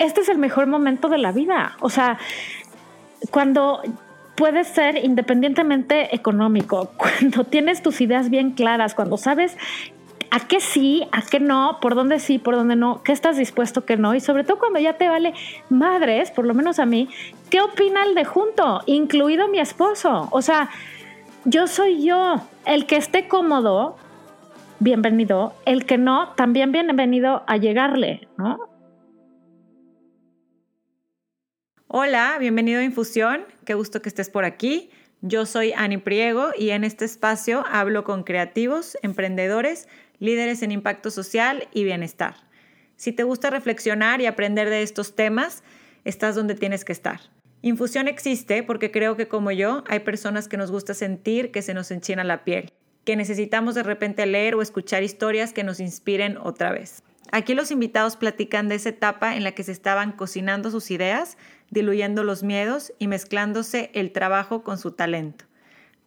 este es el mejor momento de la vida. O sea, cuando puedes ser independientemente económico, cuando tienes tus ideas bien claras, cuando sabes a qué sí, a qué no, por dónde sí, por dónde no, qué estás dispuesto, qué no, y sobre todo cuando ya te vale madres, por lo menos a mí, ¿qué opina el de junto? Incluido mi esposo. O sea, yo soy yo, el que esté cómodo, bienvenido, el que no, también bienvenido a llegarle, ¿no? Hola, bienvenido a Infusión, qué gusto que estés por aquí. Yo soy Ani Priego y en este espacio hablo con creativos, emprendedores, líderes en impacto social y bienestar. Si te gusta reflexionar y aprender de estos temas, estás donde tienes que estar. Infusión existe porque creo que como yo hay personas que nos gusta sentir que se nos enchina la piel, que necesitamos de repente leer o escuchar historias que nos inspiren otra vez. Aquí los invitados platican de esa etapa en la que se estaban cocinando sus ideas, diluyendo los miedos y mezclándose el trabajo con su talento.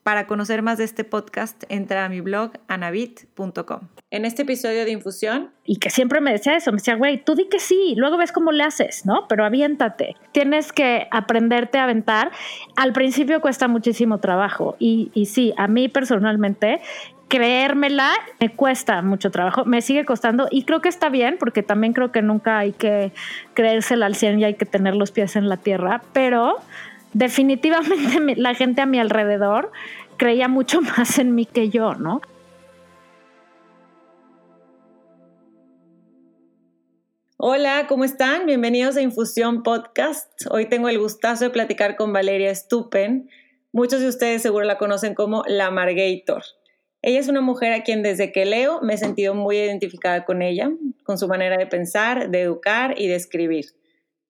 Para conocer más de este podcast, entra a mi blog anabit.com. En este episodio de Infusión. Y que siempre me decía eso, me decía, güey, tú di que sí, luego ves cómo le haces, ¿no? Pero aviéntate. Tienes que aprenderte a aventar. Al principio cuesta muchísimo trabajo. Y, y sí, a mí personalmente creérmela me cuesta mucho trabajo, me sigue costando y creo que está bien porque también creo que nunca hay que creérsela al 100 y hay que tener los pies en la tierra, pero definitivamente la gente a mi alrededor creía mucho más en mí que yo, ¿no? Hola, ¿cómo están? Bienvenidos a Infusión Podcast. Hoy tengo el gustazo de platicar con Valeria Stupen. Muchos de ustedes seguro la conocen como la Margator. Ella es una mujer a quien desde que leo me he sentido muy identificada con ella, con su manera de pensar, de educar y de escribir.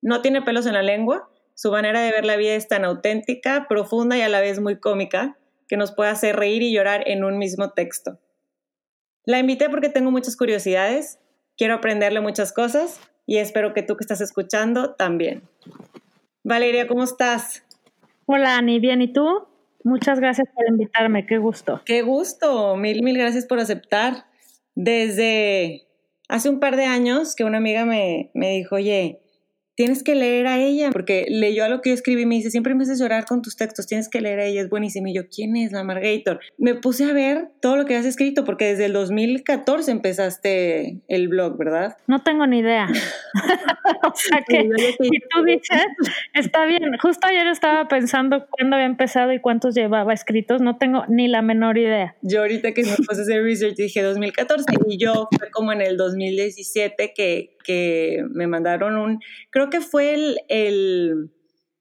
No tiene pelos en la lengua, su manera de ver la vida es tan auténtica, profunda y a la vez muy cómica, que nos puede hacer reír y llorar en un mismo texto. La invité porque tengo muchas curiosidades, quiero aprenderle muchas cosas y espero que tú que estás escuchando también. Valeria, ¿cómo estás? Hola, Ani, bien, ¿y tú? Muchas gracias por invitarme, qué gusto. Qué gusto, mil, mil gracias por aceptar. Desde hace un par de años que una amiga me, me dijo, oye, tienes que leer a ella, porque leyó a lo que yo escribí y me dice, siempre me haces llorar con tus textos, tienes que leer a ella, es buenísimo. Y yo, ¿quién es la Margator? Me puse a ver todo lo que has escrito, porque desde el 2014 empezaste el blog, ¿verdad? No tengo ni idea. o sea que, y tú dices, está bien, justo ayer estaba pensando cuándo había empezado y cuántos llevaba escritos, no tengo ni la menor idea. Yo ahorita que me puse a hacer research dije 2014 y yo fue como en el 2017 que, que me mandaron un, creo que fue el,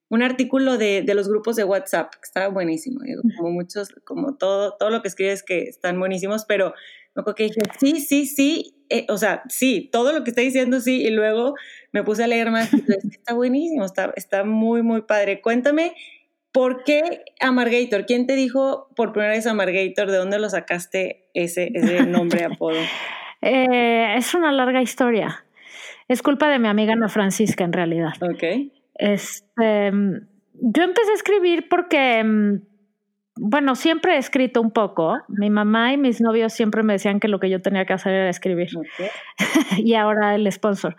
un artículo de, los grupos de WhatsApp, que estaba buenísimo, como muchos, como todo, todo lo que escribes que están buenísimos, pero me acuerdo que dije, sí, sí, sí, eh, o sea, sí, todo lo que está diciendo sí, y luego me puse a leer más, está buenísimo, está, está muy, muy padre. Cuéntame, ¿por qué Amargator? ¿Quién te dijo por primera vez Amargator? ¿De dónde lo sacaste ese, ese nombre, apodo? Eh, es una larga historia. Es culpa de mi amiga Ana Francisca, en realidad. Ok. Este, yo empecé a escribir porque, mm, bueno, siempre he escrito un poco. Mi mamá y mis novios siempre me decían que lo que yo tenía que hacer era escribir. Okay. y ahora el sponsor.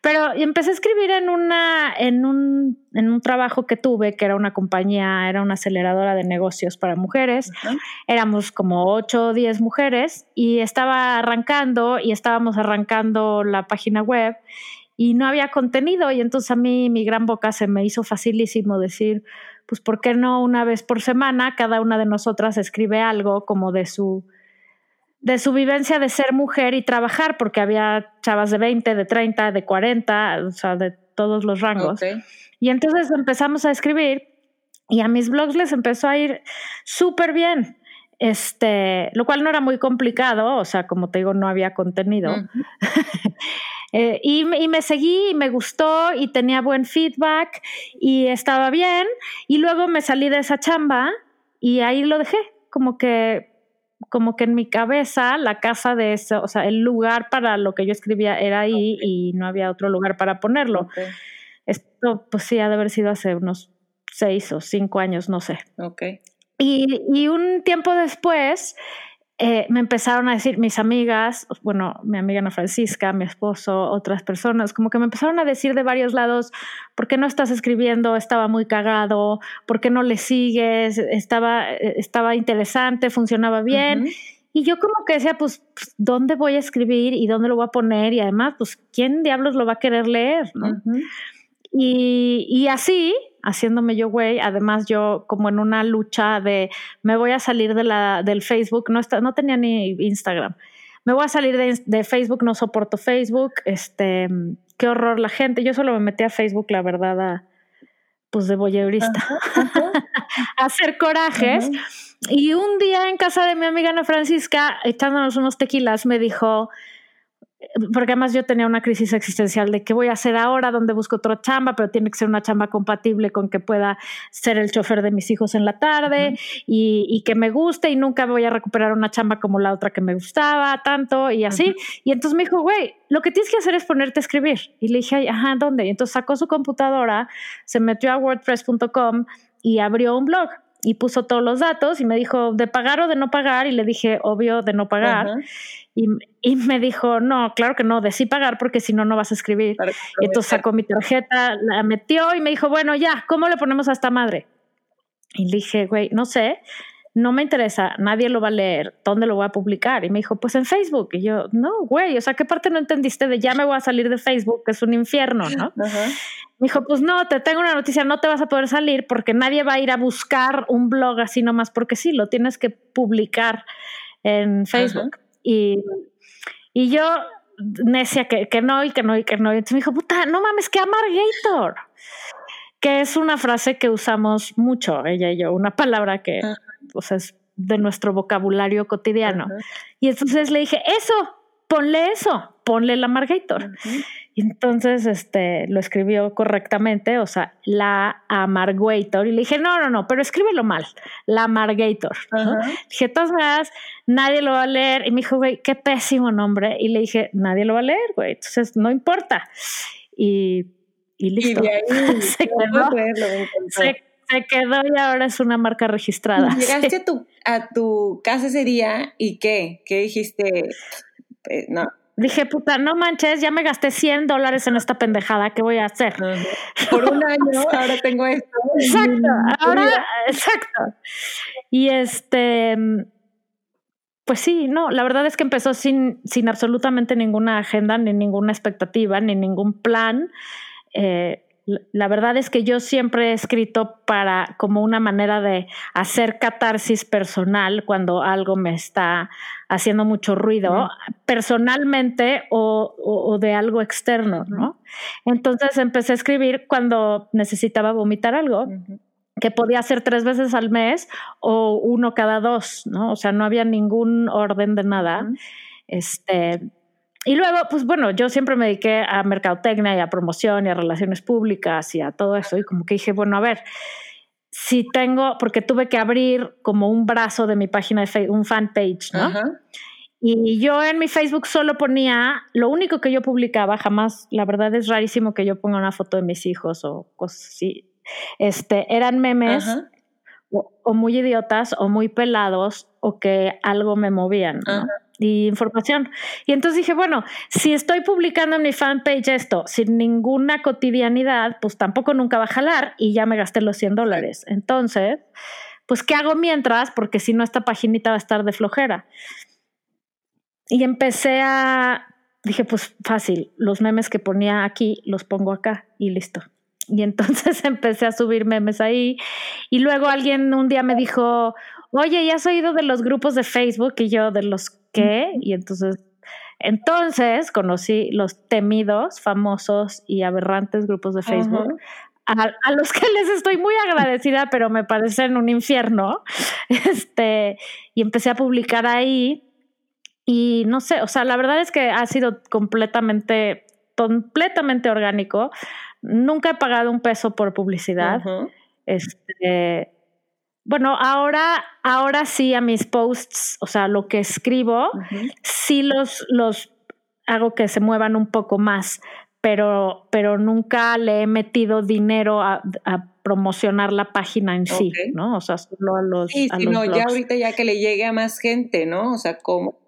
Pero empecé a escribir en una, en un, en un trabajo que tuve, que era una compañía, era una aceleradora de negocios para mujeres. Éramos como 8 o 10 mujeres y estaba arrancando y estábamos arrancando la página web y no había contenido y entonces a mí mi gran boca se me hizo facilísimo decir, pues ¿por qué no una vez por semana cada una de nosotras escribe algo como de su de su vivencia de ser mujer y trabajar, porque había chavas de 20, de 30, de 40, o sea, de todos los rangos. Y entonces empezamos a escribir y a mis blogs les empezó a ir súper bien. Este, lo cual no era muy complicado, o sea, como te digo, no había contenido. Eh, y, y, me seguí y me gustó y tenía buen feedback y estaba bien. Y luego me salí de esa chamba y ahí lo dejé. Como que como que en mi cabeza la casa de eso, o sea, el lugar para lo que yo escribía era ahí y no había otro lugar para ponerlo. Esto, pues sí, ha de haber sido hace unos seis o cinco años, no sé. Ok. Y, y un tiempo después, eh, me empezaron a decir mis amigas, bueno, mi amiga Ana Francisca, mi esposo, otras personas, como que me empezaron a decir de varios lados, ¿por qué no estás escribiendo? Estaba muy cagado, ¿por qué no le sigues? Estaba, eh, estaba interesante, funcionaba bien. Y yo como que decía, pues, pues, ¿dónde voy a escribir y dónde lo voy a poner? Y además, pues, ¿quién diablos lo va a querer leer? ¿no? Y, y así, haciéndome yo güey. Además, yo como en una lucha de me voy a salir de la, del Facebook, no, está, no tenía ni Instagram. Me voy a salir de, de, Facebook, no soporto Facebook. Este, qué horror la gente. Yo solo me metí a Facebook, la verdad, a, pues de voyeurista, a hacer corajes. Y un día en casa de mi amiga Ana Francisca, echándonos unos tequilas, me dijo, porque además yo tenía una crisis existencial de qué voy a hacer ahora, dónde busco otra chamba, pero tiene que ser una chamba compatible con que pueda ser el chofer de mis hijos en la tarde y, que me guste y nunca voy a recuperar una chamba como la otra que me gustaba tanto y así. Y entonces me dijo, güey, lo que tienes que hacer es ponerte a escribir. Y le dije, ajá, ¿dónde? Y entonces sacó su computadora, se metió a wordpress.com y abrió un blog y puso todos los datos y me dijo de pagar o de no pagar y le dije obvio de no pagar. Y, y, me dijo no claro que no de sí pagar porque si no no vas a escribir. Y entonces sacó mi tarjeta la metió y me dijo bueno ya cómo le ponemos a esta madre y le dije güey no sé no me interesa, nadie lo va a leer, ¿dónde lo voy a publicar? Y me dijo, pues en Facebook. Y yo, no, güey, o sea, ¿qué parte no entendiste de ya me voy a salir de Facebook, que es un infierno, ¿no? Me dijo, pues no, te tengo una noticia, no te vas a poder salir porque nadie va a ir a buscar un blog así nomás porque sí, lo tienes que publicar en Facebook. Y, y yo, necia, que, que no, y que no, y que no. Y entonces me dijo, puta, no mames, que Amargator que es una frase que usamos mucho, ella y yo, una palabra que o sea, es de nuestro vocabulario cotidiano. Y entonces le dije, eso, ponle eso, ponle la Margator. Y entonces este, lo escribió correctamente, o sea, la Amargator. Y le dije, no, no, no, pero escríbelo mal, la Margator. Dije, todas maneras, nadie lo va a leer. Y me dijo, güey, qué pésimo nombre. Y le dije, nadie lo va a leer, güey. Entonces, no importa. Y, y listo. Y de ahí, se, quedó, se quedó y ahora es una marca registrada. Llegaste a, tu, a tu casa ese día y ¿qué? ¿Qué dijiste? Eh, no. Dije, puta, no manches, ya me gasté 100 dólares en esta pendejada, ¿qué voy a hacer? Por un año, ahora tengo esto. Exacto, ahora, exacto. Y este, pues sí, no, la verdad es que empezó sin, sin absolutamente ninguna agenda, ni ninguna expectativa, ni ningún plan. Eh, la verdad es que yo siempre he escrito para como una manera de hacer catarsis personal cuando algo me está haciendo mucho ruido, personalmente o, de algo externo, ¿no? Entonces empecé a escribir cuando necesitaba vomitar algo. que podía hacer tres veces al mes o uno cada dos, ¿no? O sea, no había ningún orden de nada. Este, y luego, pues bueno, yo siempre me dediqué a mercadotecnia y a promoción y a relaciones públicas y a todo eso. Y como que dije, bueno, a ver, si tengo, porque tuve que abrir como un brazo de mi página de Facebook, un fanpage, ¿no? Y yo en mi Facebook solo ponía, lo único que yo publicaba, jamás, la verdad es rarísimo que yo ponga una foto de mis hijos o cosas así. Este, eran memes o, muy idiotas o muy pelados o que algo me movían, ¿no? Y información. Y entonces dije, bueno, si estoy publicando en mi fanpage esto sin ninguna cotidianidad, pues tampoco nunca va a jalar y ya me gasté los 100 dólares. Entonces, pues, ¿qué hago mientras? Porque si no, esta paginita va a estar de flojera. Y empecé a, dije, pues fácil, los memes que ponía aquí los pongo acá y listo. Y entonces empecé a subir memes ahí. Y luego alguien un día me dijo, oye, ¿ya has oído de los grupos de Facebook? Y yo, de los qué? Y entonces, entonces conocí los temidos, famosos y aberrantes grupos de Facebook. A, los que les estoy muy agradecida, pero me parecen un infierno. Este, y empecé a publicar ahí. Y no sé, o sea, la verdad es que ha sido completamente, completamente orgánico. Nunca he pagado un peso por publicidad. Este, bueno, ahora, ahora sí a mis posts, o sea, lo que escribo, sí los, los hago que se muevan un poco más, pero, pero nunca le he metido dinero a, promocionar la página en sí, ¿no? O sea, solo a los. Sí, a no, ya ahorita ya que le llegue a más gente, ¿no? O sea, como.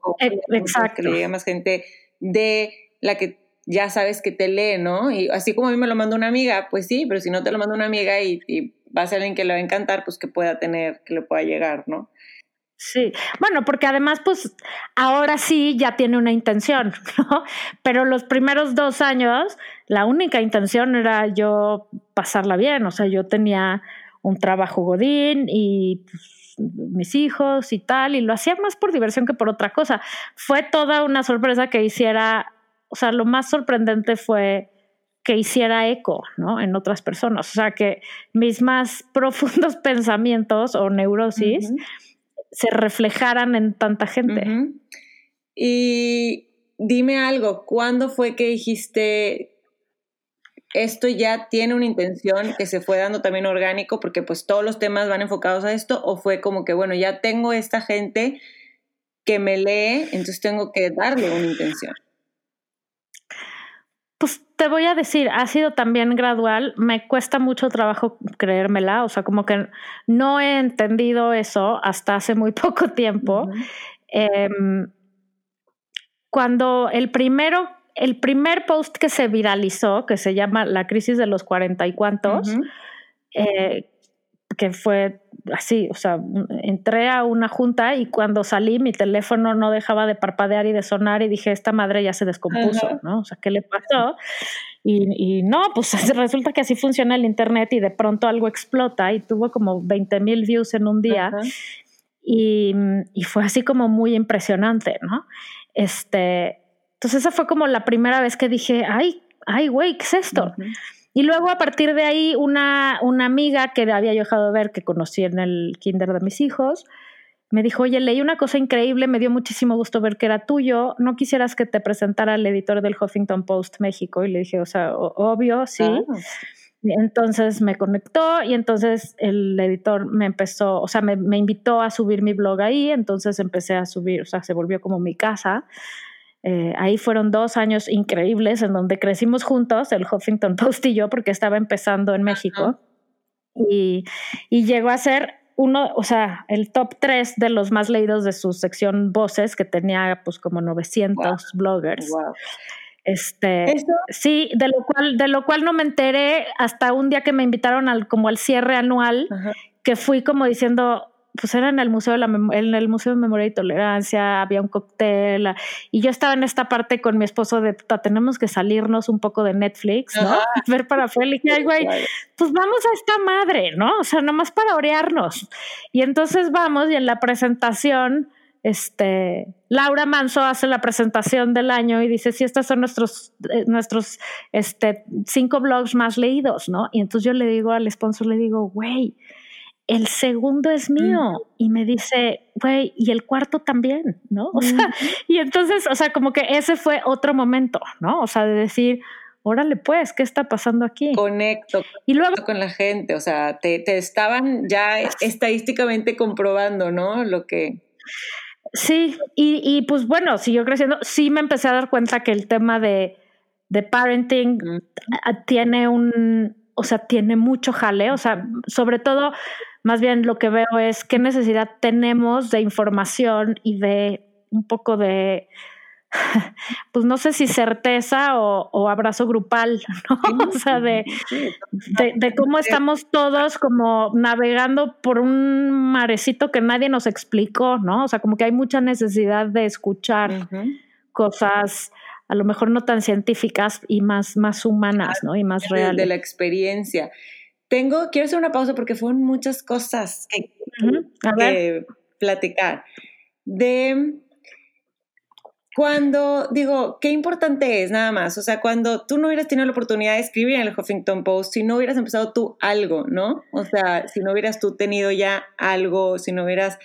Exacto. Que le llegue a más gente de la que ya sabes que te lee, ¿no? Y así como a mí me lo manda una amiga, pues sí, pero si no te lo manda una amiga y, y va a ser alguien que le va a encantar, pues que pueda tener, que le pueda llegar, ¿no? Sí, bueno, porque además, pues ahora sí ya tiene una intención, ¿no? Pero los primeros dos años, la única intención era yo pasarla bien, o sea, yo tenía un trabajo godín y pues, mis hijos y tal, y lo hacía más por diversión que por otra cosa. Fue toda una sorpresa que hiciera, o sea, lo más sorprendente fue que hiciera eco, ¿no? En otras personas, o sea, que mis más profundos pensamientos o neurosis se reflejaran en tanta gente. Y dime algo, ¿cuándo fue que dijiste esto ya tiene una intención que se fue dando también orgánico porque pues todos los temas van enfocados a esto o fue como que bueno, ya tengo esta gente que me lee, entonces tengo que darle una intención? Pues te voy a decir, ha sido también gradual, me cuesta mucho trabajo creérmela, o sea, como que no he entendido eso hasta hace muy poco tiempo. Em, cuando el primero, el primer post que se viralizó, que se llama La crisis de los cuarenta y cuantos, que fue así, o sea, entré a una junta y cuando salí mi teléfono no dejaba de parpadear y de sonar y dije, esta madre ya se descompuso, ¿no? O sea, ¿qué le pasó? Y, no, pues resulta que así funciona el Internet y de pronto algo explota y tuvo como 20 mil views en un día. y, y, fue así como muy impresionante, ¿no? Este, entonces esa fue como la primera vez que dije, ay, ay, güey, ¿qué es esto? Y luego a partir de ahí una, una amiga que había yo dejado de ver, que conocí en el kinder de mis hijos, me dijo, oye, leí una cosa increíble, me dio muchísimo gusto ver que era tuyo, ¿no quisieras que te presentara el editor del Huffington Post México? Y le dije, o sea, obvio, sí. Ah. Entonces me conectó y entonces el editor me empezó, o sea, me, me, invitó a subir mi blog ahí, entonces empecé a subir, o sea, se volvió como mi casa. Eh, ahí fueron dos años increíbles en donde crecimos juntos, el Huffington Post y yo, porque estaba empezando en México. Y, y, llegó a ser uno, o sea, el top tres de los más leídos de su sección Voces, que tenía pues como 900 bloggers. Este, sí, de lo cual, de lo cual no me enteré hasta un día que me invitaron al como al cierre anual, que fui como diciendo, pues era en el Museo de la en el Museo de Memoria y Tolerancia, había un cóctel y yo estaba en esta parte con mi esposo de tenemos que salirnos un poco de Netflix, ¿no? Ver para Félix y güey, pues vamos a esta madre, ¿no? O sea, nomás para orearnos. Y entonces vamos y en la presentación este, Laura Manso hace la presentación del año y dice, sí, estos son nuestros, eh, nuestros este, cinco blogs más leídos, ¿no? Y entonces yo le digo al sponsor, le digo, güey, el segundo es mío. Y me dice, güey, y el cuarto también, ¿no? O sea, y entonces, o sea, como que ese fue otro momento, ¿no? O sea, de decir, órale, pues, ¿qué está pasando aquí? Conecto y luego, con la gente, o sea, te, te estaban ya estadísticamente comprobando, ¿no? Lo que... Sí, y, y, pues bueno, siguió creciendo. Sí me empecé a dar cuenta que el tema de, de parenting tiene un, o sea, tiene mucho jale, o sea, sobre todo más bien lo que veo es qué necesidad tenemos de información y de un poco de, pues no sé si certeza o, abrazo grupal, ¿no? o sea, de, de, cómo estamos todos como navegando por un marecito que nadie nos explicó, ¿no? O sea, como que hay mucha necesidad de escuchar cosas a lo mejor no tan científicas y más, más humanas, ¿no? Y más reales. De la experiencia. Tengo, quiero hacer una pausa porque fueron muchas cosas que, platicar. De cuando, digo, qué importante es nada más, o sea, cuando tú no hubieras tenido la oportunidad de escribir en el Huffington Post, si no hubieras empezado tú algo, ¿no? O sea, si no hubieras tú tenido ya algo, si no hubieras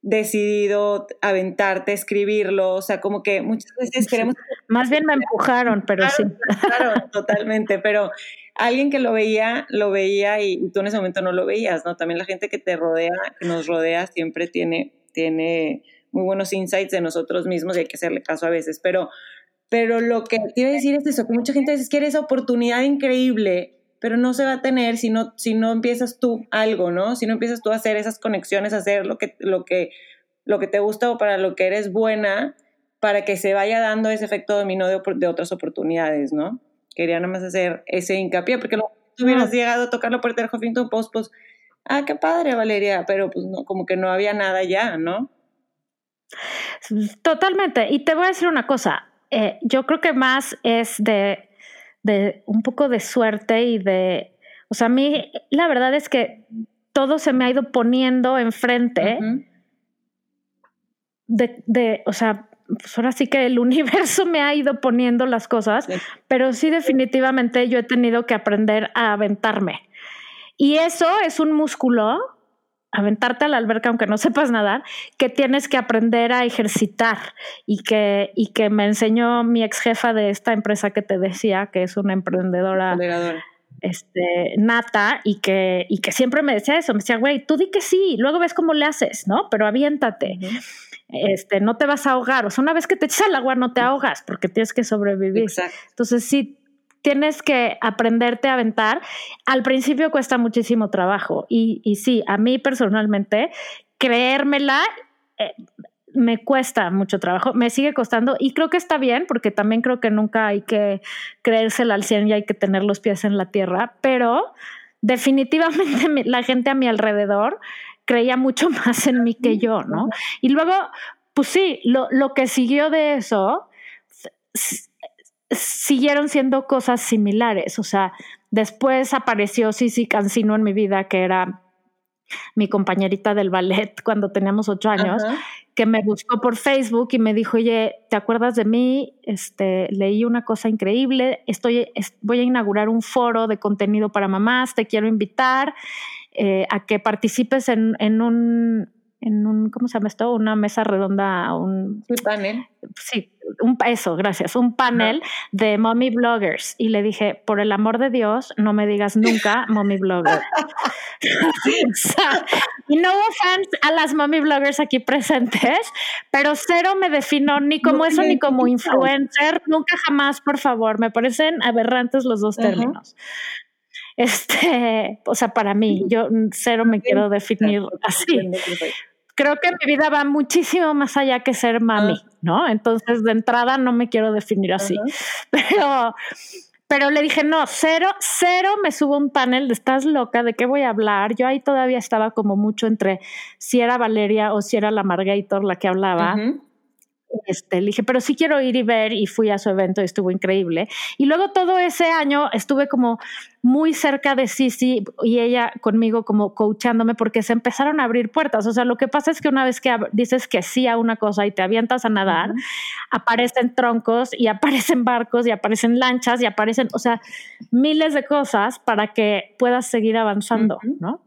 decidido aventarte, escribirlo, o sea, como que muchas veces queremos... Más bien me empujaron, pero sí. Claro, totalmente, pero alguien que lo veía, lo veía y, tú en ese momento no lo veías, ¿no? También la gente que te rodea, que nos rodea, siempre tiene, tiene muy buenos insights de nosotros mismos y hay que hacerle caso a veces, pero pero lo que te iba a decir es eso, que mucha gente dice que eres oportunidad increíble, pero no se va a tener si no, si no empiezas tú algo, ¿no? Si no empiezas tú a hacer esas conexiones, a hacer lo que, lo que, lo que te gusta o para lo que eres buena, para que se vaya dando ese efecto dominó de otras oportunidades, ¿no? Quería nada más hacer ese hincapié, porque lo, tú hubieras llegado a tocar la puerta del Huffington Post, pues, ah, qué padre, Valeria, pero pues no, como que no había nada ya, ¿no? Totalmente. Y te voy a decir una cosa, eh, yo creo que más es de de un poco de suerte y de, o sea, a mí la verdad es que todo se me ha ido poniendo enfrente de, de, o sea, pues ahora sí que el universo me ha ido poniendo las cosas, pero sí definitivamente yo he tenido que aprender a aventarme. Y eso es un músculo aventarte a la alberca aunque no sepas nadar, que tienes que aprender a ejercitar y que, y que me enseñó mi ex jefa de esta empresa que te decía, que es una emprendedora este, nata y que, y que siempre me decía eso, me decía, güey, tú di que sí, luego ves cómo le haces, ¿no? Pero aviéntate. Este, no te vas a ahogar, o sea, una vez que te echas al agua no te ahogas porque tienes que sobrevivir. Entonces, sí, tienes que aprenderte a aventar. Al principio cuesta muchísimo trabajo y, y sí, a mí personalmente, creérmela eh, me cuesta mucho trabajo, me sigue costando y creo que está bien porque también creo que nunca hay que creérsela al 100 y hay que tener los pies en la tierra, pero definitivamente la gente a mi alrededor creía mucho más en mí que yo, ¿no? Y luego, pues sí, lo, lo que siguió de eso siguieron siendo cosas similares. O sea, después apareció Sisi Cancino en mi vida, que era mi compañerita del ballet cuando teníamos ocho años, que me buscó por Facebook y me dijo, oye, ¿te acuerdas de mí? Este, leí una cosa increíble, estoy, voy a inaugurar un foro de contenido para mamás, te quiero invitar eh, a que participes en, en un en un, ¿cómo se llama esto? Una mesa redonda, un, panel. Sí, un, eso, gracias, un panel de mommy bloggers. Y le dije, por el amor de Dios, no me digas nunca mommy blogger. y no offense a las mommy bloggers aquí presentes, pero cero me defino ni como eso ni como influencer, nunca jamás, por favor, me parecen aberrantes los dos términos. Este, o sea, para mí, yo cero me quiero definir así creo que mi vida va muchísimo más allá que ser mami, ah. ¿no? Entonces, de entrada no me quiero definir así. Pero, pero le dije, no, cero, cero me subo un panel de estás loca, ¿de qué voy a hablar? Yo ahí todavía estaba como mucho entre si era Valeria o si era la Margator la que hablaba. Este, le dije, pero sí quiero ir y ver y fui a su evento y estuvo increíble. Y luego todo ese año estuve como muy cerca de Sisi y ella conmigo como coachándome porque se empezaron a abrir puertas. O sea, lo que pasa es que una vez que dices que sí a una cosa y te avientas a nadar, aparecen troncos y aparecen barcos y aparecen lanchas y aparecen, o sea, miles de cosas para que puedas seguir avanzando, ¿no?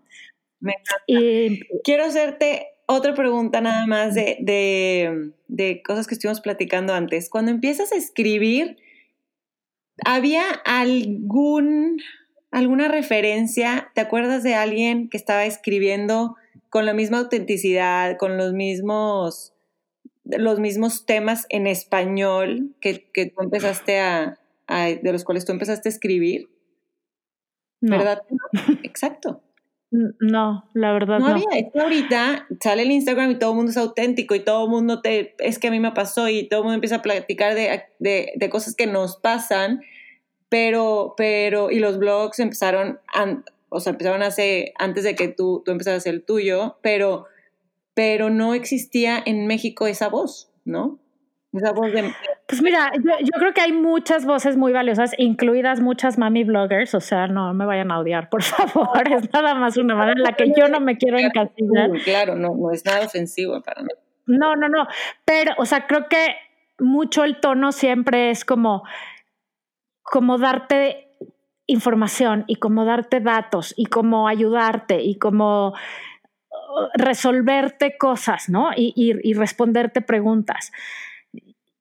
Y quiero hacerte otra pregunta nada más de, de, cosas que estuvimos platicando antes. Cuando empiezas a escribir, ¿había algún, alguna referencia? ¿Te acuerdas de alguien que estaba escribiendo con la misma autenticidad, con los mismos, los mismos temas en español que, que tú empezaste a, de los cuales tú empezaste a escribir? ¿Verdad? Exacto. No, la verdad no. No había. Es que ahorita sale el Instagram y todo el mundo es auténtico y todo el mundo te. Es que a mí me pasó y todo el mundo empieza a platicar de, de, de cosas que nos pasan, pero. pero y los blogs empezaron. o sea, empezaron hace. antes de que tú, tú empezaras el tuyo, pero. pero no existía en México esa voz, ¿no? Pues mira, yo, creo que hay muchas voces muy valiosas, incluidas muchas mami bloggers, o sea, no me vayan a odiar, por favor, es nada más una manera en la que yo no me quiero encasillar. Claro, no, no es nada ofensivo para mí. No, no, no, pero, o sea, creo que mucho el tono siempre es como, como darte información y como darte datos y como ayudarte y como uh, resolverte cosas, ¿no? Y, y responderte preguntas.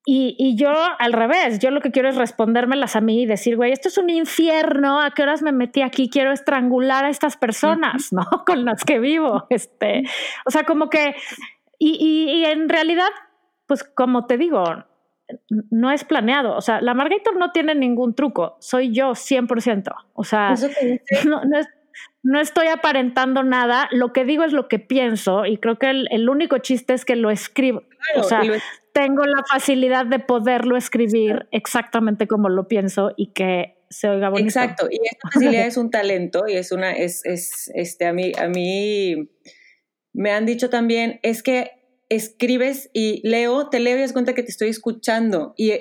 Y, yo al revés, yo lo que quiero es respondérmelas a mí y decir, güey, esto es un infierno, ¿a qué horas me metí aquí? Quiero estrangular a estas personas, ¿no? Con las que vivo. Este, o sea, como que, y, y, en realidad, pues como te digo, no es planeado. O sea, la Margator no tiene ningún truco. Soy yo 100%. O sea, no, no, estoy aparentando nada. Lo que digo es lo que pienso y creo que el, único chiste es que lo escribo. o sea, tengo la facilidad de poderlo escribir exactamente como lo pienso y que se oiga bonito. Exacto. Y esa facilidad es un talento y es una, es, es, este, a mí, a mí me han dicho también, es que escribes y leo, te leo y das cuenta que te estoy escuchando. Y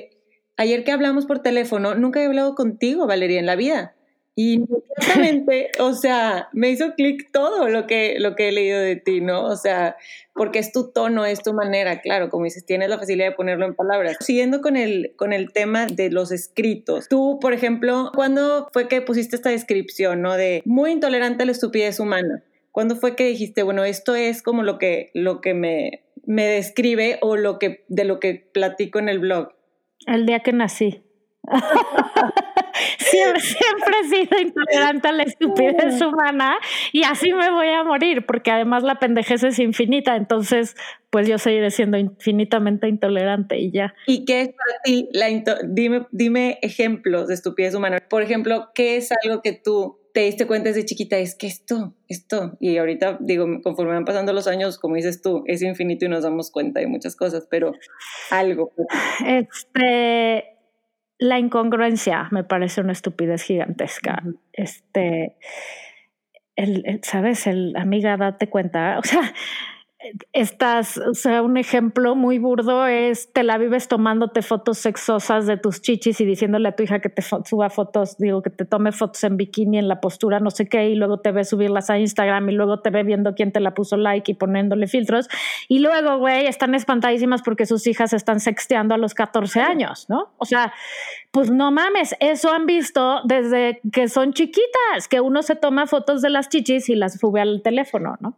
ayer que hablamos por teléfono, nunca he hablado contigo, Valeria, en la vida. Y inmediatamente, o sea, me hizo clic todo lo que, lo que he leído de ti, ¿no? O sea, porque es tu tono, es tu manera, claro, como dices, tienes la facilidad de ponerlo en palabras. Siguiendo con el, con el tema de los escritos, tú, por ejemplo, ¿cuándo fue que pusiste esta descripción, ¿no? De muy intolerante a la estupidez humana. ¿Cuándo fue que dijiste, bueno, esto es como lo que, lo que me, me describe o lo que, de lo que platico en el blog? El día que nací. siempre, siempre he sido intolerante a la estupidez humana y así me voy a morir, porque además la pendejez es infinita, entonces pues yo seguiré siendo infinitamente intolerante y ya. ¿Y qué es para ti la dime, dime ejemplos de estupidez humana? Por ejemplo, ¿qué es algo que tú te diste cuenta desde chiquita, es que esto, esto, y ahorita digo, conforme van pasando los años, como dices tú, es infinito y nos damos cuenta de muchas cosas, pero algo. Este, la incongruencia me parece una estupidez gigantesca. Este, el, ¿sabes? El amiga, date cuenta, o sea, estás, o sea, un ejemplo muy burdo es te la vives tomándote fotos sexosas de tus chichis y diciéndole a tu hija que te suba fotos, digo, que te tome fotos en bikini en la postura no sé qué y luego te ve subirlas a Instagram y luego te ve viendo quién te la puso like y poniéndole filtros y luego, güey, están espantadísimas porque sus hijas están sexteando a los 14 años, ¿no? O sea, pues no mames, eso han visto desde que son chiquitas, que uno se toma fotos de las chichis y las sube al teléfono, ¿no?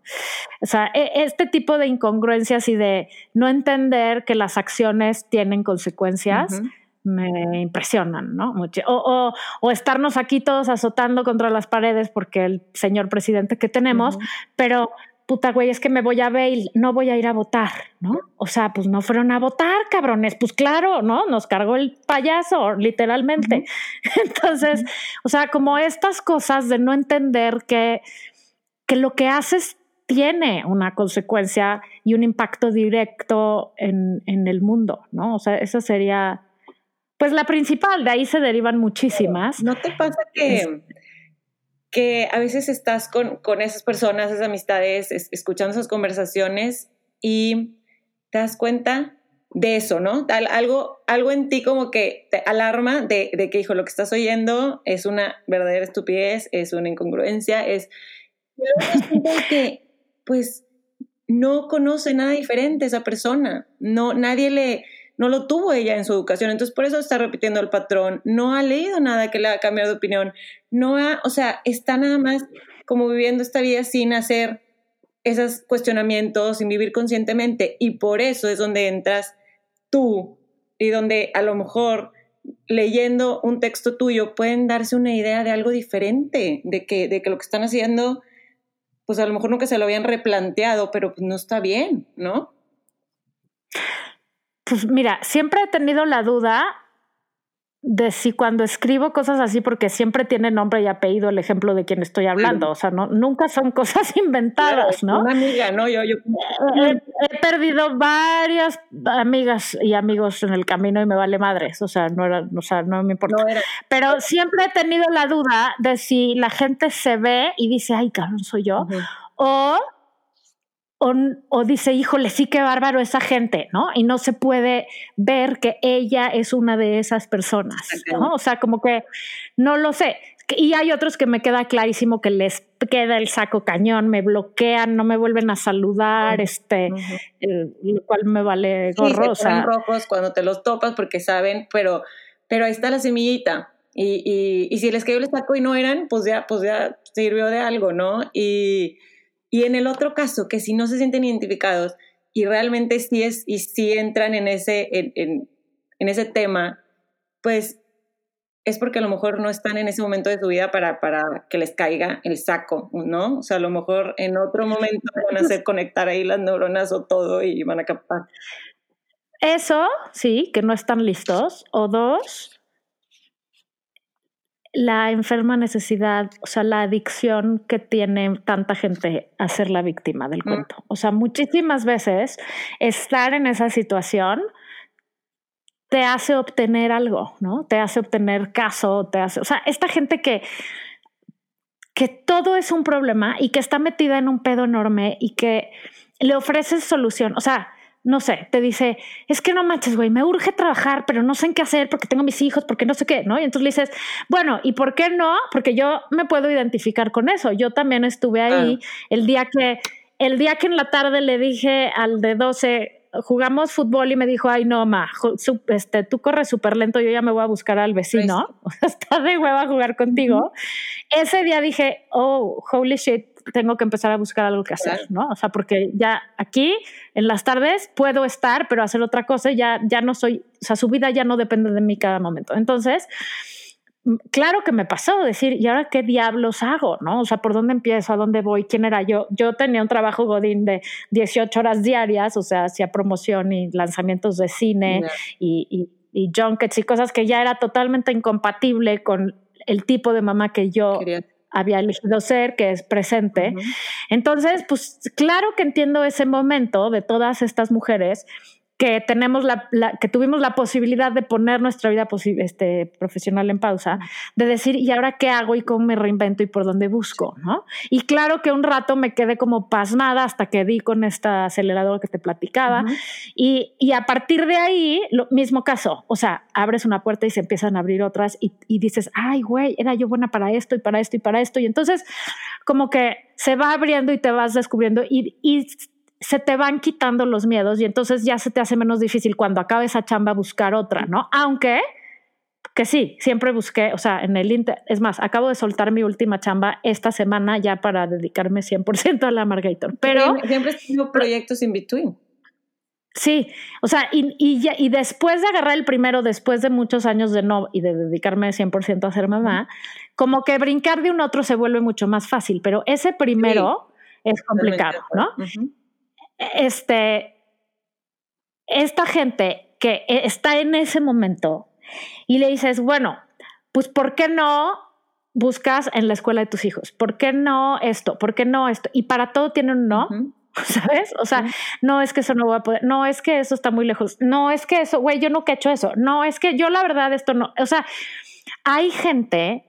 O sea, e, este tipo de incongruencias y de no entender que las acciones tienen consecuencias. me impresionan, ¿no? Mucho. O, o, estarnos aquí todos azotando contra las paredes porque el señor presidente que tenemos, pero puta güey, es que me voy a bail, no voy a ir a votar, ¿no? O sea, pues no fueron a votar, cabrones, pues claro, ¿no? Nos cargó el payaso, literalmente. Entonces, o sea, como estas cosas de no entender que, que lo que haces tiene una consecuencia y un impacto directo en, en el mundo, ¿no? O sea, esa sería, pues la principal, de ahí se derivan muchísimas. ¿No te pasa que que a veces estás con, con esas personas, esas amistades, escuchando esas conversaciones y te das cuenta de eso, ¿no? algo, algo en ti como que te alarma de, de, que, hijo, lo que estás oyendo es una verdadera estupidez, es una incongruencia, es... que, pues, no conoce nada diferente esa persona, no, nadie le, no lo tuvo ella en su educación, entonces por eso está repitiendo el patrón, no ha leído nada que le ha cambiado de opinión, no ha, o sea, está nada más como viviendo esta vida sin hacer esos cuestionamientos, sin vivir conscientemente, y por eso es donde entras tú y donde a lo mejor leyendo un texto tuyo pueden darse una idea de algo diferente, de que, de que lo que están haciendo, pues a lo mejor nunca se lo habían replanteado, pero pues no está bien, ¿no? Pues mira, siempre he tenido la duda de si cuando escribo cosas así, porque siempre tiene nombre y apellido el ejemplo de quien estoy hablando, o sea, no, nunca son cosas inventadas, ¿no? Una amiga, ¿no? Yo, yo... He, perdido varias amigas y amigos en el camino y me vale madres, o sea, no era, o sea, no me importa. Pero siempre he tenido la duda de si la gente se ve y dice, ay, cabrón, soy yo, o o, dice, híjole, sí que bárbaro esa gente, ¿no? Y no se puede ver que ella es una de esas personas, ¿no? O sea, como que no lo sé. Y hay otros que me queda clarísimo que les queda el saco cañón, me bloquean, no me vuelven a saludar, este, lo cual me vale gorro. Sí, rojos cuando te los topas porque saben, pero, pero ahí está la semillita. Y, y, y si les cayó el saco y no eran, pues ya, pues ya sirvió de algo, ¿no? Y y en el otro caso, que si no se sienten identificados y realmente sí, es, y sí entran en ese, en, en, ese tema, pues es porque a lo mejor no están en ese momento de su vida para, para que les caiga el saco, ¿no? O sea, a lo mejor en otro momento van a hacer conectar ahí las neuronas o todo y van a captar. eso, sí, que no están listos. O dos, la enferma necesidad, o sea, la adicción que tiene tanta gente a ser la víctima del cuento. O sea, muchísimas veces estar en esa situación te hace obtener algo, ¿no? Te hace obtener caso, te hace, o sea, esta gente que que todo es un problema y que está metida en un pedo enorme y que le ofreces solución, o sea, no sé, te dice, es que no manches, güey, me urge trabajar, pero no sé en qué hacer porque tengo mis hijos, porque no sé qué, ¿no? Y entonces le dices, bueno, ¿y por qué no? Porque yo me puedo identificar con eso. Yo también estuve ahí el día que, el día que en la tarde le dije al de 12, jugamos fútbol y me dijo, ay, no, ma, este, tú corres súper lento, yo ya me voy a buscar al vecino, está de hueva jugar contigo. Ese día dije, oh, holy shit, tengo que empezar a buscar algo que hacer, ¿no? O sea, porque ya aquí en las tardes puedo estar, pero hacer otra cosa, ya, ya no soy, o sea, su vida ya no depende de mí cada momento. Entonces, claro que me pasó decir, ¿y ahora qué diablos hago? ¿No? O sea, ¿por dónde empiezo? ¿A dónde voy? ¿Quién era yo? Yo tenía un trabajo godín de 18 horas diarias, o sea, hacía promoción y lanzamientos de cine y, y, y, junkets y cosas que ya era totalmente incompatible con el tipo de mamá que yo había elegido ser, que es presente. Entonces, pues claro que entiendo ese momento de todas estas mujeres que tenemos la, que tuvimos la posibilidad de poner nuestra vida este, profesional en pausa, de decir, ¿y ahora qué hago y cómo me reinvento y por dónde busco? ¿no? Y claro que un rato me quedé como pasmada hasta que di con esta aceleradora que te platicaba. y, y, a partir de ahí, lo mismo caso, o sea, abres una puerta y se empiezan a abrir otras y, y dices, ay, güey, era yo buena para esto y para esto y para esto. Y entonces, como que se va abriendo y te vas descubriendo y, y se te van quitando los miedos y entonces ya se te hace menos difícil cuando acabe esa chamba buscar otra, ¿no? Aunque que sí, siempre busqué, o sea, en el Inter, es más, acabo de soltar mi última chamba esta semana ya para dedicarme 100% a la Margator, pero... Siempre he tenido proyectos in between. Sí, o sea, y, y, y, después de agarrar el primero, después de muchos años de no y de dedicarme 100% a ser mamá, como que brincar de un otro se vuelve mucho más fácil, pero ese primero es complicado, ¿no? Este, esta gente que está en ese momento y le dices, bueno, pues ¿por qué no buscas en la escuela de tus hijos? ¿Por qué no esto? ¿Por qué no esto? Y para todo tiene un no. ¿Sabes? O sea, no es que eso no voy a poder, no es que eso está muy lejos, no es que eso, güey, yo nunca he hecho eso, no es que yo la verdad esto no, o sea, hay gente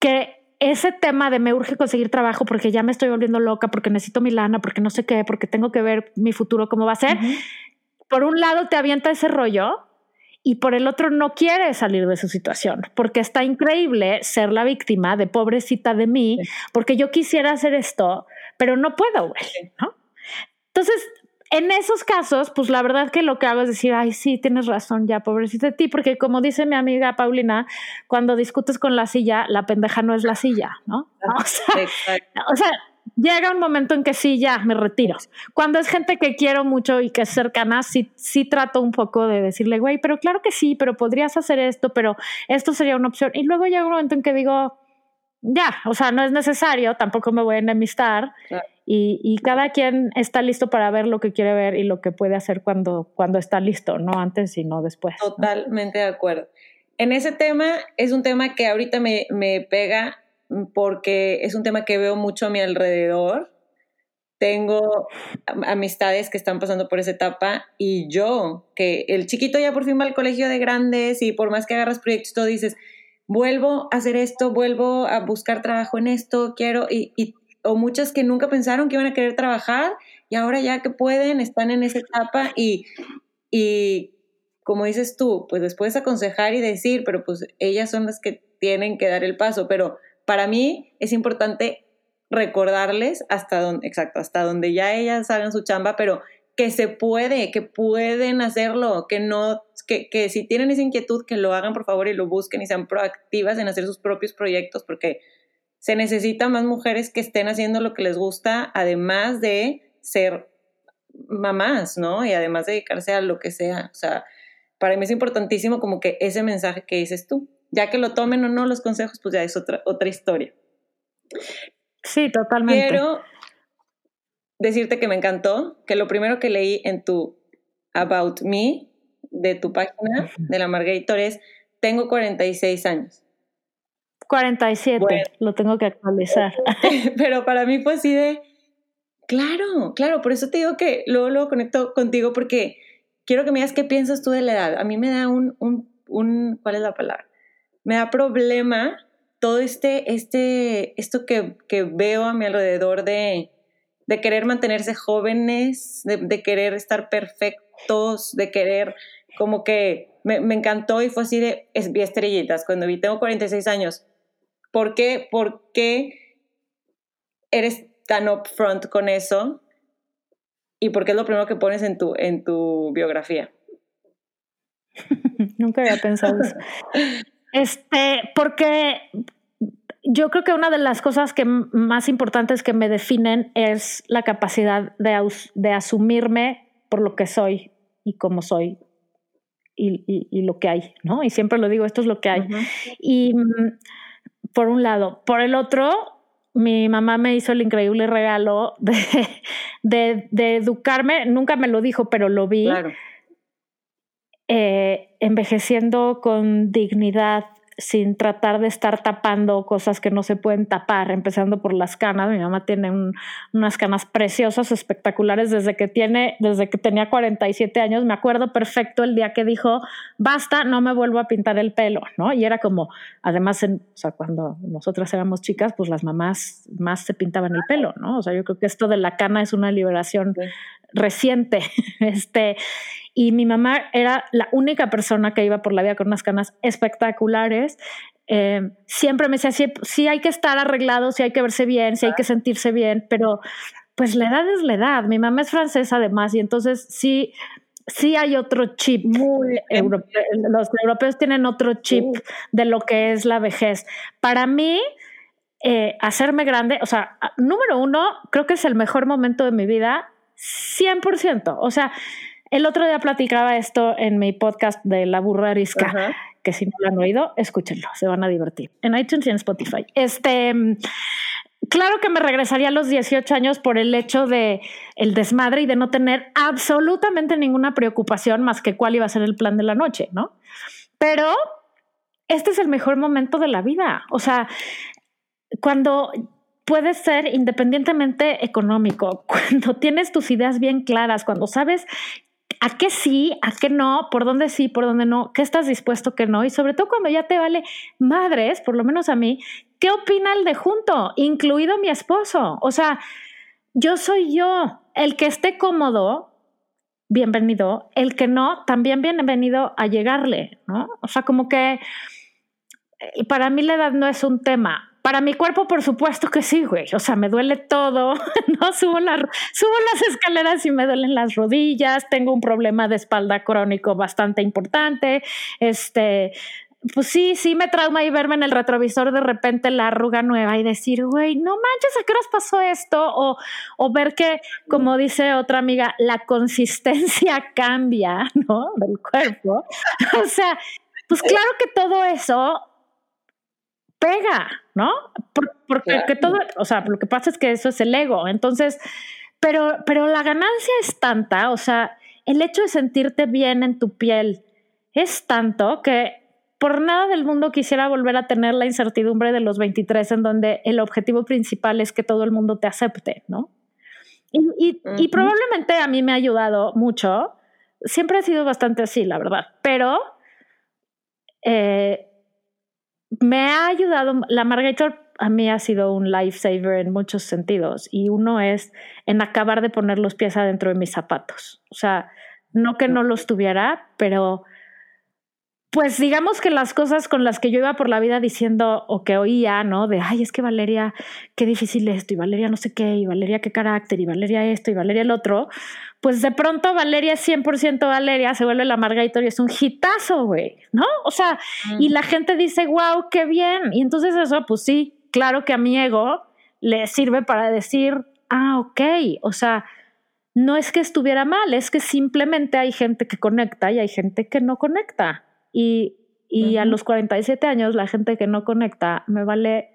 que ese tema de me urge conseguir trabajo porque ya me estoy volviendo loca, porque necesito mi lana, porque no sé qué, porque tengo que ver mi futuro cómo va a ser, por un lado te avienta ese rollo y por el otro no quiere salir de su situación, porque está increíble ser la víctima de pobrecita de mí, porque yo quisiera hacer esto, pero no puedo, güey, ¿no? Entonces, en esos casos, pues la verdad que lo que hago es decir, ay, sí, tienes razón, ya, pobrecita de ti, porque como dice mi amiga Paulina, cuando discutes con la silla, la pendeja no es la silla, ¿no? O sea, llega un momento en que sí, ya, me retiro. Cuando es gente que quiero mucho y que es cercana, sí, sí trato un poco de decirle, güey, pero claro que sí, pero podrías hacer esto, pero esto sería una opción. Y luego llega un momento en que digo, ya, o sea, no es necesario, tampoco me voy a enemistar. Y, cada quien está listo para ver lo que quiere ver y lo que puede hacer cuando, cuando está listo, no antes y no después. Totalmente de acuerdo. En ese tema es un tema que ahorita me, me pega porque es un tema que veo mucho a mi alrededor. Tengo amistades que están pasando por esa etapa y yo, que el chiquito ya por fin va al colegio de grandes y por más que agarras proyectos, todo dices, vuelvo a hacer esto, vuelvo a buscar trabajo en esto, quiero, y o muchas que nunca pensaron que iban a querer trabajar y ahora ya que pueden, están en esa etapa y, y como dices tú, pues les puedes aconsejar y decir, pero pues ellas son las que tienen que dar el paso, pero para mí es importante recordarles hasta donde, exacto, hasta donde ya ellas hagan su chamba, pero que se puede, que pueden hacerlo, que no, que, que si tienen esa inquietud, que lo hagan por favor y lo busquen y sean proactivas en hacer sus propios proyectos, porque se necesitan más mujeres que estén haciendo lo que les gusta, además de ser mamás, ¿no? Y además de dedicarse a lo que sea. O sea, para mí es importantísimo como que ese mensaje que dices tú, ya que lo tomen o no los consejos, pues ya es otra, otra historia. Sí, totalmente. Quiero decirte que me encantó, que lo primero que leí en tu About Me de tu página, de la Margator, es tengo 46 años. 47, lo tengo que actualizar. Pero para mí fue así de, claro, claro, por eso te digo que luego lo conecto contigo porque quiero que me digas qué piensas tú de la edad. A mí me da un, un, un ¿cuál es la palabra? Me da problema todo este, este, esto que, que veo a mi alrededor de, de querer mantenerse jóvenes, de, de, querer estar perfectos, de querer como que me, me encantó y fue así de, es, vi estrellitas cuando vi, tengo 46 años. ¿Por qué, ¿Por qué eres tan upfront con eso? ¿Y por qué es lo primero que pones en tu, en tu biografía? Nunca había pensado eso. Este, porque yo creo que una de las cosas que más importantes que me definen es la capacidad de, de asumirme por lo que soy y cómo soy y, y, lo que hay, ¿no? Y siempre lo digo, esto es lo que hay. Y mm, por un lado. Por el otro, mi mamá me hizo el increíble regalo de, de, de educarme, nunca me lo dijo, pero lo vi. Claro. Eh, envejeciendo con dignidad, sin tratar de estar tapando cosas que no se pueden tapar, empezando por las canas. Mi mamá tiene unas canas preciosas, espectaculares, desde que tiene, desde que tenía 47 años. Me acuerdo perfecto el día que dijo, basta, no me vuelvo a pintar el pelo, ¿no? Y era como, además, o sea, cuando nosotras éramos chicas, pues las mamás más se pintaban el pelo, ¿no? O sea, yo creo que esto de la cana es una liberación reciente. Este, y mi mamá era la única persona que iba por la vida con unas canas espectaculares. Eh, siempre me decía, sí, sí, hay que estar arreglado, sí hay que verse bien, sí hay que sentirse bien, pero pues la edad es la edad. Mi mamá es francesa además y entonces sí, sí hay otro chip. Muy europeo. Los europeos tienen otro chip de lo que es la vejez. Para mí, eh, hacerme grande, o sea, número uno, creo que es el mejor momento de mi vida, 100%. O sea, el otro día platicaba esto en mi podcast de La Burra Arisca, que si no lo han oído, escúchenlo, se van a divertir. En iTunes y en Spotify. Este, claro que me regresaría a los 18 años por el hecho de el desmadre y de no tener absolutamente ninguna preocupación más que cuál iba a ser el plan de la noche, ¿no? Pero este es el mejor momento de la vida. O sea, cuando puedes ser independientemente económico, cuando tienes tus ideas bien claras, cuando sabes a qué sí, a qué no, por dónde sí, por dónde no, qué estás dispuesto, qué no, y sobre todo cuando ya te vale madres, por lo menos a mí, ¿qué opina el de junto, incluido mi esposo? O sea, yo soy yo, el que esté cómodo, bienvenido, el que no, también bienvenido a llegarle, ¿no? O sea, como que eh, para mí la edad no es un tema, para mi cuerpo, por supuesto que sí, güey. O sea, me duele todo. No subo, subo las escaleras y me duelen las rodillas. Tengo un problema de espalda crónico bastante importante. Este, pues sí, sí me trauma y verme en el retrovisor de repente la arruga nueva y decir, güey, no manches, ¿a qué horas pasó esto? O, o ver que, como dice otra amiga, la consistencia cambia, ¿no? Del cuerpo. O sea, pues claro que todo eso pega, ¿no? porque todo, o sea, lo que pasa es que eso es el ego. Entonces, pero, pero la ganancia es tanta, o sea, el hecho de sentirte bien en tu piel es tanto que por nada del mundo quisiera volver a tener la incertidumbre de los 23 en donde el objetivo principal es que todo el mundo te acepte, ¿no? Y, y probablemente a mí me ha ayudado mucho. Siempre ha sido bastante así, la verdad, pero eh, me ha ayudado, la Margator a mí ha sido un lifesaver en muchos sentidos y uno es en acabar de poner los pies adentro de mis zapatos. O sea, no que no los tuviera, pero pues digamos que las cosas con las que yo iba por la vida diciendo o que oía, ¿no? De, ay, es que Valeria, qué difícil esto, y Valeria no sé qué, y Valeria qué carácter, y Valeria esto, y Valeria el otro, pues de pronto Valeria es 100% Valeria, se vuelve la Margator y es un hitazo, güey, ¿no? O sea, y la gente dice, wow, qué bien. Y entonces eso, pues sí, claro que a mi ego le sirve para decir, ah, ok, o sea, no es que estuviera mal, es que simplemente hay gente que conecta y hay gente que no conecta. Y, y a los 47 años, la gente que no conecta me vale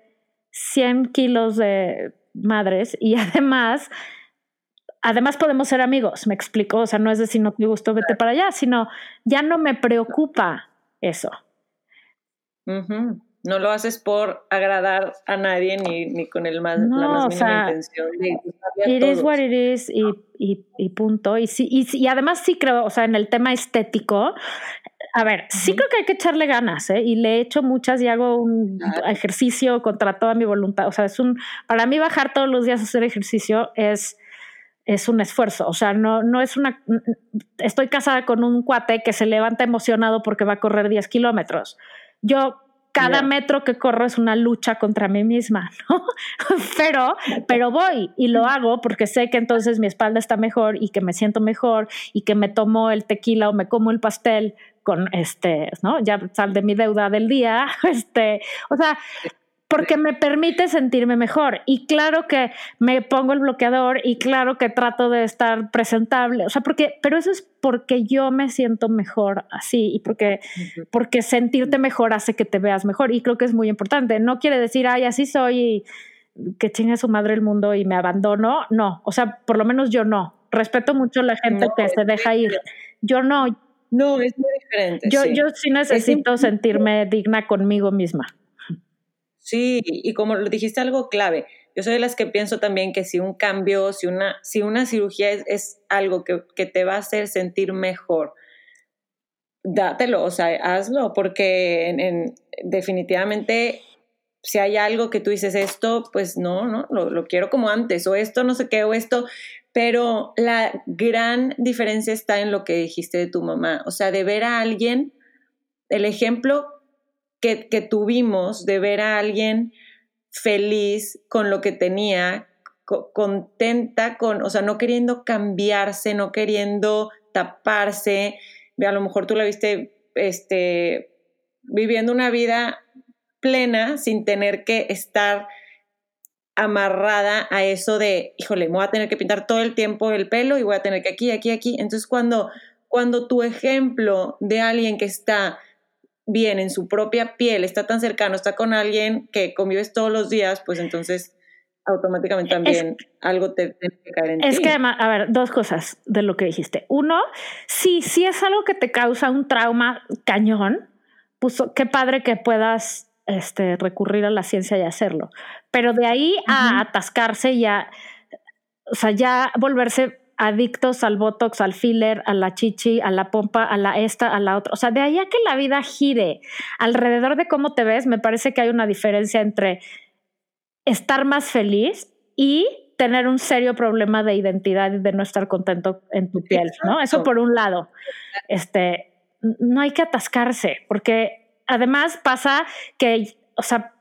100 kilos de madres y además además podemos ser amigos, me explico, o sea, no es decir no te gusto, vete para allá, sino ya no me preocupa eso. No lo haces por agradar a nadie ni, ni con el más, la más mínima intención de It is what it is y, y, y punto. Y, sí, y, y, además sí creo, o sea, en el tema estético, a ver, sí creo que hay que echarle ganas, ¿eh? Y le he hecho muchas y hago un ejercicio contra toda mi voluntad. O sea, es un, para mí bajar todos los días a hacer ejercicio es, es un esfuerzo. O sea, no, no es una, estoy casada con un cuate que se levanta emocionado porque va a correr 10 kilómetros. Yo cada metro que corro es una lucha contra mí misma, ¿no? pero, pero voy y lo hago porque sé que entonces mi espalda está mejor y que me siento mejor y que me tomo el tequila o me como el pastel con este, ¿no? Ya sal de mi deuda del día, este, o sea, porque me permite sentirme mejor. Y claro que me pongo el bloqueador y claro que trato de estar presentable. O sea, porque, pero eso es porque yo me siento mejor así y porque, porque sentirte mejor hace que te veas mejor. Y creo que es muy importante. No quiere decir, ay, así soy y que chingue su madre el mundo y me abandono. No, o sea, por lo menos yo no. Respeto mucho a la gente que se deja ir. Yo no. No, es muy diferente. Yo sí, yo sí necesito sentirme digna conmigo misma. Sí, y como lo dijiste algo clave, yo soy de las que pienso también que si un cambio, si una, si una cirugía es, algo que, te va a hacer sentir mejor, dátelo, o sea, hazlo, porque en, definitivamente si hay algo que tú dices esto, pues no, no, lo, lo, quiero como antes, o esto no sé qué, o esto, pero la gran diferencia está en lo que dijiste de tu mamá, o sea, de ver a alguien, el ejemplo que, tuvimos de ver a alguien feliz con lo que tenía, contenta con, o sea, no queriendo cambiarse, no queriendo taparse. A lo mejor tú la viste este, viviendo una vida plena sin tener que estar amarrada a eso de, híjole, me voy a tener que pintar todo el tiempo el pelo y voy a tener que aquí, aquí, aquí. Entonces, cuando, cuando tu ejemplo de alguien que está bien en su propia piel, está tan cercano, está con alguien que convives todos los días, pues entonces automáticamente también algo te tiene que caer en es ti. Es que además, a ver, dos cosas de lo que dijiste. Uno, si, si es algo que te causa un trauma cañón, pues qué padre que puedas este, recurrir a la ciencia y hacerlo. Pero de ahí a atascarse ya, o sea, ya volverse adictos al botox, al filler, a la chichi, a la pompa, a la esta, a la otra. O sea, de ahí a que la vida gire alrededor de cómo te ves, me parece que hay una diferencia entre estar más feliz y tener un serio problema de identidad y de no estar contento en tu piel, ¿no? Eso por un lado. Este, no hay que atascarse, porque además pasa que, o sea,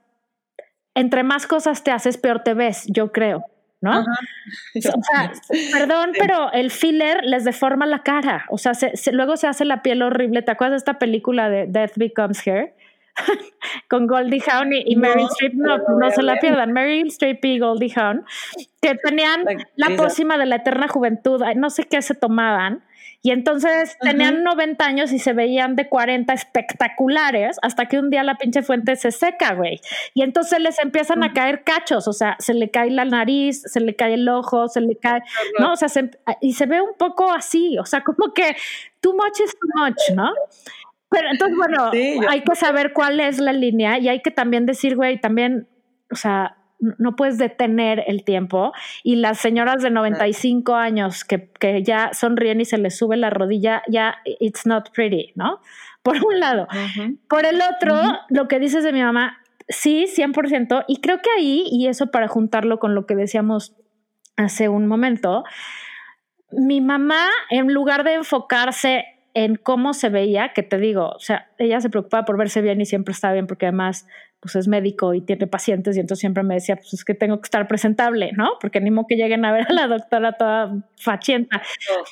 entre más cosas te haces, peor te ves, yo creo. ¿No? O sea, perdón, pero el filler les deforma la cara. O sea, luego se hace la piel horrible. ¿Te acuerdas de esta película de Death Becomes Hair? Con Goldie Hawn y, Meryl Streep, no, no se la pierdan. Meryl Streep y Goldie Hawn, que tenían la pócima de la eterna juventud, no sé qué se tomaban, y entonces tenían 90 años y se veían de 40 espectaculares hasta que un día la pinche fuente se seca, güey. Y entonces les empiezan a caer cachos, o sea, se le cae la nariz, se le cae el ojo, se le cae, ¿no? O sea, y se ve un poco así, o sea, como que too much is too much, ¿no? Pero entonces, bueno, hay que saber cuál es la línea y hay que también decir, güey, también, o sea, no puedes detener el tiempo. Y las señoras de 95 años que, que, ya sonríen y se les sube la rodilla, ya it's not pretty, ¿no? Por un lado. Por el otro, lo que dices de mi mamá, sí, 100%. Y creo que ahí, y eso para juntarlo con lo que decíamos hace un momento, mi mamá, en lugar de enfocarse en cómo se veía, que te digo, o sea, ella se preocupaba por verse bien y siempre estaba bien porque además pues es médico y tiene pacientes y entonces siempre me decía, pues es que tengo que estar presentable, ¿no? Porque ni modo que lleguen a ver a la doctora toda fachienta.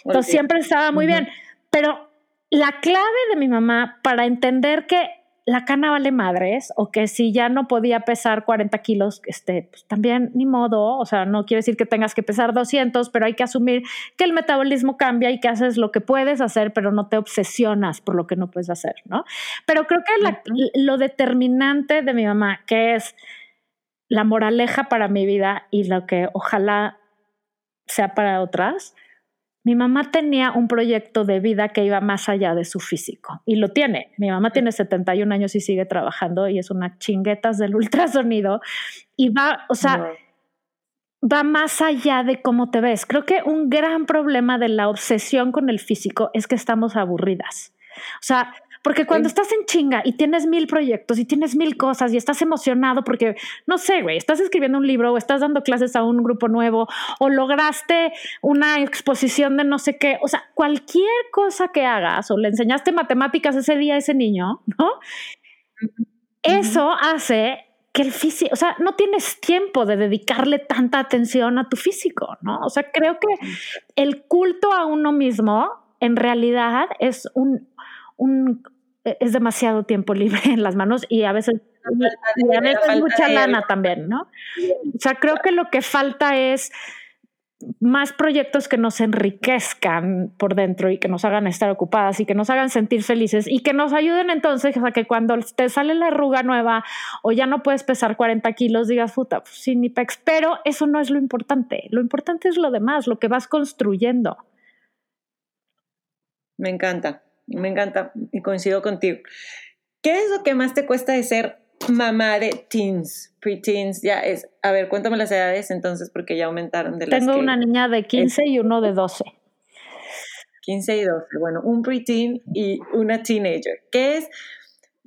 entonces siempre estaba muy bien. Pero la clave de mi mamá para entender que la cana vale madres o que si ya no podía pesar 40 kilos, este, pues también ni modo, o sea, no quiere decir que tengas que pesar 200, pero hay que asumir que el metabolismo cambia y que haces lo que puedes hacer, pero no te obsesionas por lo que no puedes hacer, ¿no? Pero creo que lo determinante de mi mamá, que es la moraleja para mi vida y lo que ojalá sea para otras, mi mamá tenía un proyecto de vida que iba más allá de su físico y lo tiene. Mi mamá tiene 71 años y sigue trabajando y es una chinguetas del ultrasonido y va, o sea, va más allá de cómo te ves. Creo que un gran problema de la obsesión con el físico es que estamos aburridas. O sea, porque cuando estás en chinga y tienes mil proyectos y tienes mil cosas y estás emocionado porque, no sé, güey, estás escribiendo un libro o estás dando clases a un grupo nuevo o lograste una exposición de no sé qué, o sea, cualquier cosa que hagas o le enseñaste matemáticas ese día a ese niño, ¿no? Eso hace que el físico, o sea, no tienes tiempo de dedicarle tanta atención a tu físico, ¿no? O sea, creo que el culto a uno mismo en realidad es un, un es demasiado tiempo libre en las manos y a veces, y a veces mucha lana también, ¿no? O sea, creo que lo que falta es más proyectos que nos enriquezcan por dentro y que nos hagan estar ocupadas y que nos hagan sentir felices y que nos ayuden entonces a que cuando te sale la arruga nueva o ya no puedes pesar 40 kilos digas, puta, pues sí, ni pex. Pero eso no es lo importante. Lo importante es lo demás, lo que vas construyendo. Me encanta. Me encanta y coincido contigo. ¿Qué es lo que más te cuesta de ser mamá de teens, preteens? Ya es, a ver, cuéntame las edades entonces porque ya aumentaron de las Tengo una niña de 15 y uno de 12. 15 y 12, bueno, un preteen y una teenager. ¿Qué es?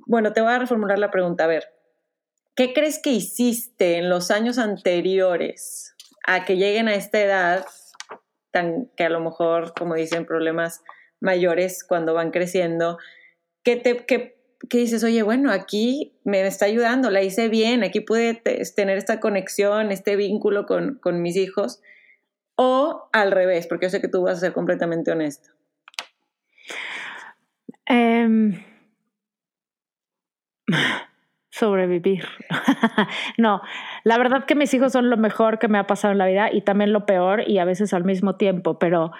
Bueno, te voy a reformular la pregunta, a ver, ¿qué crees que hiciste en los años anteriores a que lleguen a esta edad tan que a lo mejor, como dicen, problemas mayores cuando van creciendo, que, te, que, dices, oye, bueno, aquí me está ayudando, la hice bien, aquí pude tener esta conexión, este vínculo con, con mis hijos, o al revés, porque yo sé que tú vas a ser completamente honesto. Em, sobrevivir. no, la verdad que mis hijos son lo mejor que me ha pasado en la vida y también lo peor y a veces al mismo tiempo, pero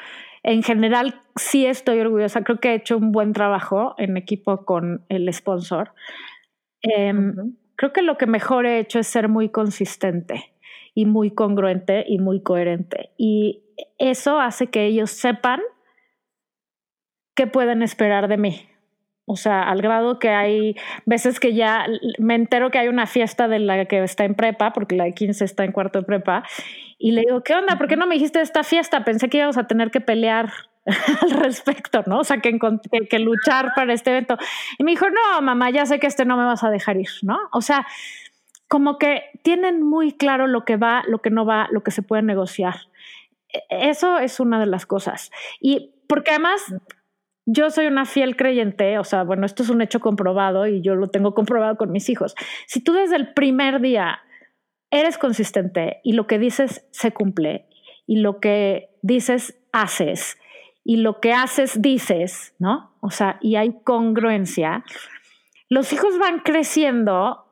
en general sí estoy orgullosa, creo que he hecho un buen trabajo en equipo con el sponsor. Em, creo que lo que mejor he hecho es ser muy consistente y muy congruente y muy coherente. Y eso hace que ellos sepan qué pueden esperar de mí. O sea, al grado que hay veces que ya me entero que hay una fiesta de la que está en prepa, porque la de 15 está en cuarto de prepa, y le digo, ¿qué onda? ¿Por qué no me dijiste esta fiesta? Pensé que íbamos a tener que pelear al respecto, ¿no? O sea, que luchar para este evento. Y me dijo, no, mamá, ya sé que este no me vas a dejar ir, ¿no? O sea, como que tienen muy claro lo que va, lo que no va, lo que se puede negociar. E, eso es una de las cosas. Y porque además yo soy una fiel creyente, o sea, bueno, esto es un hecho comprobado y yo lo tengo comprobado con mis hijos. Si tú desde el primer día eres consistente y lo que dices se cumple y lo que dices haces y lo que haces dices, ¿no? O sea, y hay congruencia, los hijos van creciendo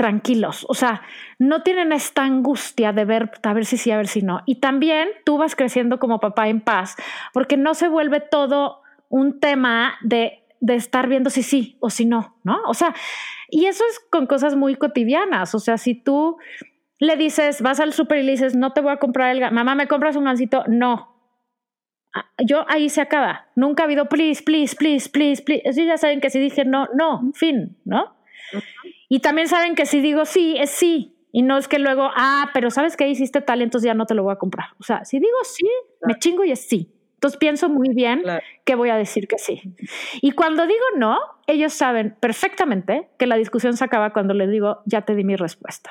tranquilos, o sea, no tienen esta angustia de ver, a ver si sí, a ver si no. Y también tú vas creciendo como papá en paz, porque no se vuelve todo un tema de, de estar viendo si sí o si no, ¿no? O sea, y eso es con cosas muy cotidianas, o sea, si tú le dices, vas al súper y le dices, no te voy a comprar el, mamá, ¿me compras un gansito? No. Ah, yo ahí se acaba. Nunca ha habido please, please, please, please, please. Ellos ya saben que si dije no, no, fin, ¿no? Y también saben que si digo sí, es sí. Y no es que luego, ah, pero sabes que hiciste tal, entonces ya no te lo voy a comprar. O sea, si digo sí, me chingo y es sí. Entonces pienso muy bien que voy a decir que sí. Y cuando digo no, ellos saben perfectamente que la discusión se acaba cuando les digo, ya te di mi respuesta.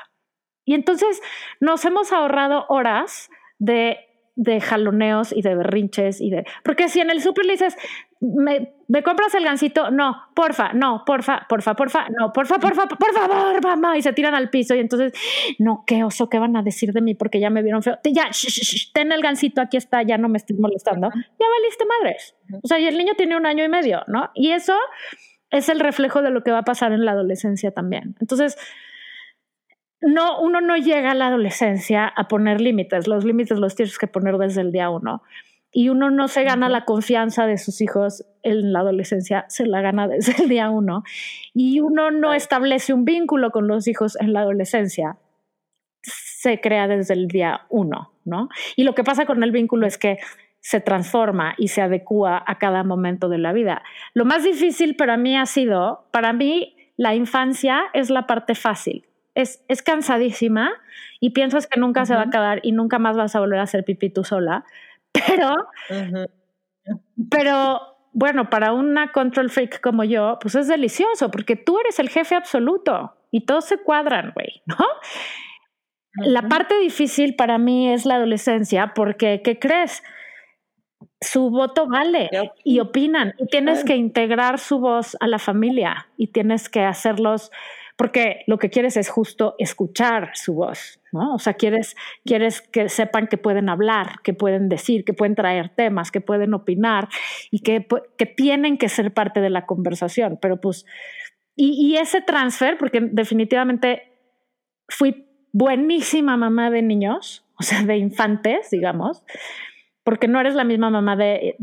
Y entonces nos hemos ahorrado horas de de jaloneos y de berrinches y de... Porque si en el súper le dices, ¿me, ¿me, compras el gansito? No, porfa, no, porfa, porfa, porfa, no, porfa, porfa, por favor, mamá. Y se tiran al piso y entonces, no, qué oso, ¿qué van a decir de mí? Porque ya me vieron feo. Ya, ten el gansito, aquí está, ya no me estés molestando. Ya valiste madres. O sea, y el niño tiene un año y medio, ¿no? Y eso es el reflejo de lo que va a pasar en la adolescencia también. Entonces, no, uno no llega a la adolescencia a poner límites, los límites los tienes que poner desde el día uno. Y uno no se gana la confianza de sus hijos en la adolescencia, se la gana desde el día uno. Y uno no establece un vínculo con los hijos en la adolescencia se crea desde el día uno, ¿no? Y lo que pasa con el vínculo es que se transforma y se adecua a cada momento de la vida. Lo más difícil para mí ha sido, para mí, la infancia es la parte fácil. Es, es cansadísima y piensas que nunca se va a acabar y nunca más vas a volver a hacer pipí tú sola. Pero, pero bueno, para una control freak como yo, pues es delicioso porque tú eres el jefe absoluto y todos se cuadran, güey, ¿no? La parte difícil para mí es la adolescencia porque, ¿qué crees? Su voto vale y opinan y tienes que integrar su voz a la familia y tienes que hacerlos porque lo que quieres es justo escuchar su voz, ¿no? O sea, quieres, quieres que sepan que pueden hablar, que pueden decir, que pueden traer temas, que pueden opinar y que, que tienen que ser parte de la conversación. Pero pues, y, y ese transfer, porque definitivamente fui buenísima mamá de niños, o sea, de infantes, digamos, porque no eres la misma mamá de,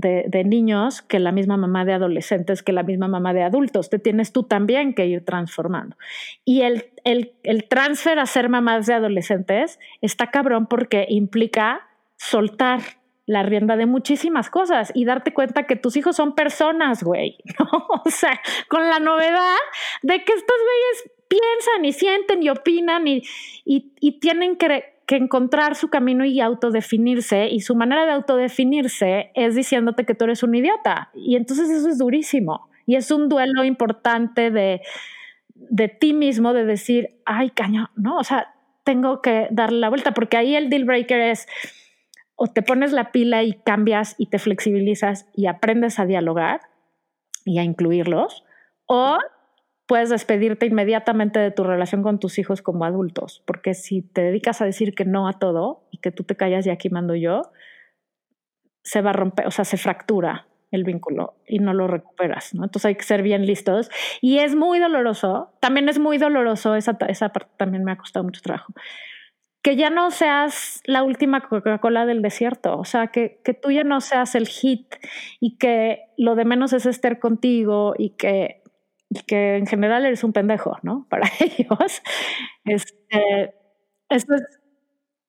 niños que la misma mamá de adolescentes, que la misma mamá de adultos. Te tienes tú también que ir transformando. Y el, el, el transfer a ser mamás de adolescentes está cabrón porque implica soltar la rienda de muchísimas cosas y darte cuenta que tus hijos son personas, güey. O sea, con la novedad de que estos güeyes piensan y sienten y opinan y, y, y tienen que que encontrar su camino y autodefinirse, y su manera de autodefinirse es diciéndote que tú eres un idiota. Y entonces eso es durísimo. Y es un duelo importante de, de ti mismo, de decir, ay, caño, ¿no? O sea, tengo que darle la vuelta, porque ahí el deal breaker es, o te pones la pila y cambias y te flexibilizas y aprendes a dialogar y a incluirlos, o puedes despedirte inmediatamente de tu relación con tus hijos como adultos, porque si te dedicas a decir que no a todo y que tú te callas y aquí mando yo, se va a romper, o sea, se fractura el vínculo y no lo recuperas, ¿no? Entonces hay que ser bien listos y es muy doloroso, también es muy doloroso, esa, esa parte también me ha costado mucho trabajo, que ya no seas la última Coca-Cola del desierto, o sea, que, que tú ya no seas el hit y que lo de menos es estar contigo y que que en general eres un pendejo, ¿no? Para ellos. Este, eso, es,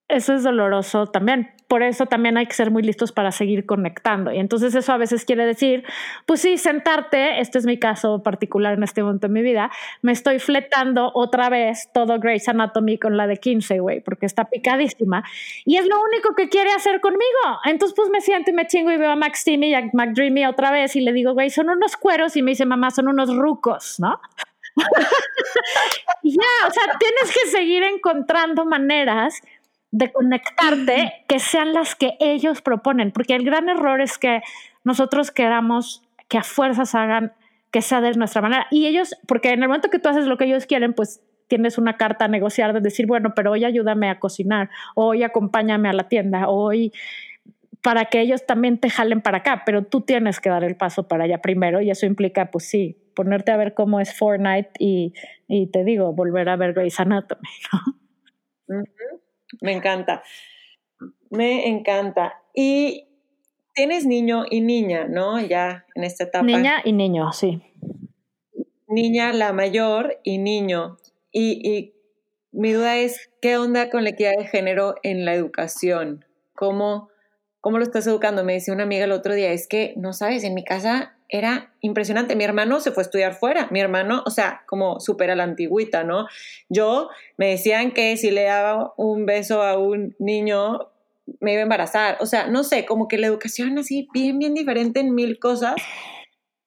eso es doloroso también por eso también hay que ser muy listos para seguir conectando. Y entonces eso a veces quiere decir, pues sí, sentarte, este es mi caso particular en este momento de mi vida, me estoy fletando otra vez todo Grey's Anatomy con la de 15, güey, porque está picadísima. Y es lo único que quiere hacer conmigo. Entonces pues me siento y me chingo y veo a Max Timmy y a McDreamy otra vez y le digo, güey, son unos cueros y me dice, mamá, son unos rucos, ¿no? ya, o sea, tienes que seguir encontrando maneras de conectarte que sean las que ellos proponen, porque el gran error es que nosotros queramos que a fuerzas hagan que sea de nuestra manera. Y ellos, porque en el momento que tú haces lo que ellos quieren, pues tienes una carta a negociar de decir, bueno, pero hoy ayúdame a cocinar, hoy acompáñame a la tienda, hoy para que ellos también te jalen para acá, pero tú tienes que dar el paso para allá primero y eso implica, pues sí, ponerte a ver cómo es Fortnite y, y te digo, volver a ver Grey's Anatomy, ¿no? Me encanta. Me encanta. Y tienes niño y niña, ¿no? Ya en esta etapa. Niña y niño, sí. Niña la mayor y niño. Y, mi duda es, ¿qué onda con la equidad de género en la educación? ¿Cómo, ¿Cómo lo estás educando? Me decía una amiga el otro día, es que, no sabes, en mi casa era impresionante. Mi hermano se fue a estudiar fuera. Mi hermano, o sea, como súper a la antigüita, ¿no? Yo me decían que si le daba un beso a un niño me iba a embarazar. O sea, no sé, como que la educación así bien, bien diferente en mil cosas.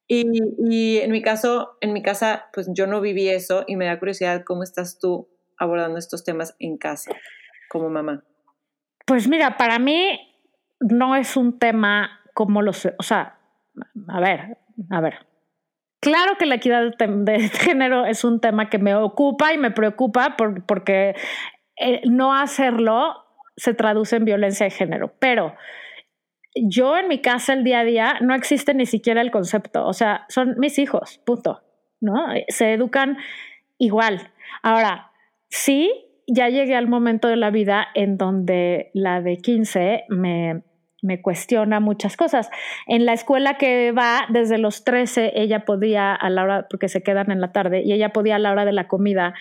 Y, y en mi caso, en mi casa, pues yo no viví eso y me da curiosidad cómo estás tú abordando estos temas en casa como mamá. Pues mira, para mí no es un tema como los, o sea, a ver, a ver. Claro que la equidad de, género es un tema que me ocupa y me preocupa porque eh, no hacerlo se traduce en violencia de género, pero yo en mi casa el día a día no existe ni siquiera el concepto, o sea, son mis hijos, punto, ¿no? Se educan igual. Ahora, sí, ya llegué al momento de la vida en donde la de 15 me, me cuestiona muchas cosas. En la escuela que va, desde los 13, ella podía a la hora, porque se quedan en la tarde, y ella podía a la hora de la comida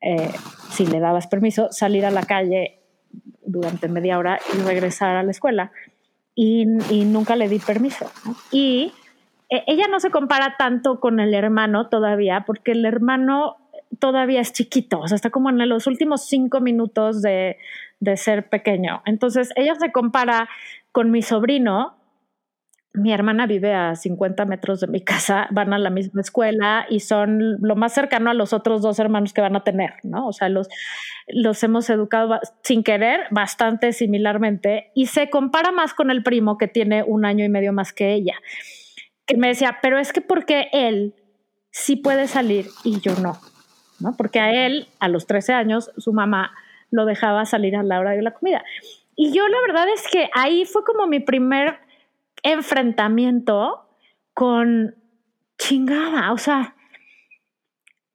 eh, si le dabas permiso, salir a la calle durante media hora y regresar a la escuela. Y, nunca le di permiso. Y e, ella no se compara tanto con el hermano todavía, porque el hermano todavía es chiquito, o sea, está como en los últimos cinco minutos de, de ser pequeño. Entonces, ella se compara con mi sobrino, mi hermana vive a 50 metros de mi casa, van a la misma escuela y son lo más cercano a los otros dos hermanos que van a tener, ¿no? O sea, los, los hemos educado sin querer bastante similarmente y se compara más con el primo que tiene un año y medio más que ella, que me decía, pero es que porque él sí puede salir y yo no, ¿no? Porque a él, a los 13 años, su mamá lo dejaba salir a la hora de la comida. Y yo la verdad es que ahí fue como mi primer enfrentamiento con chingada, o sea,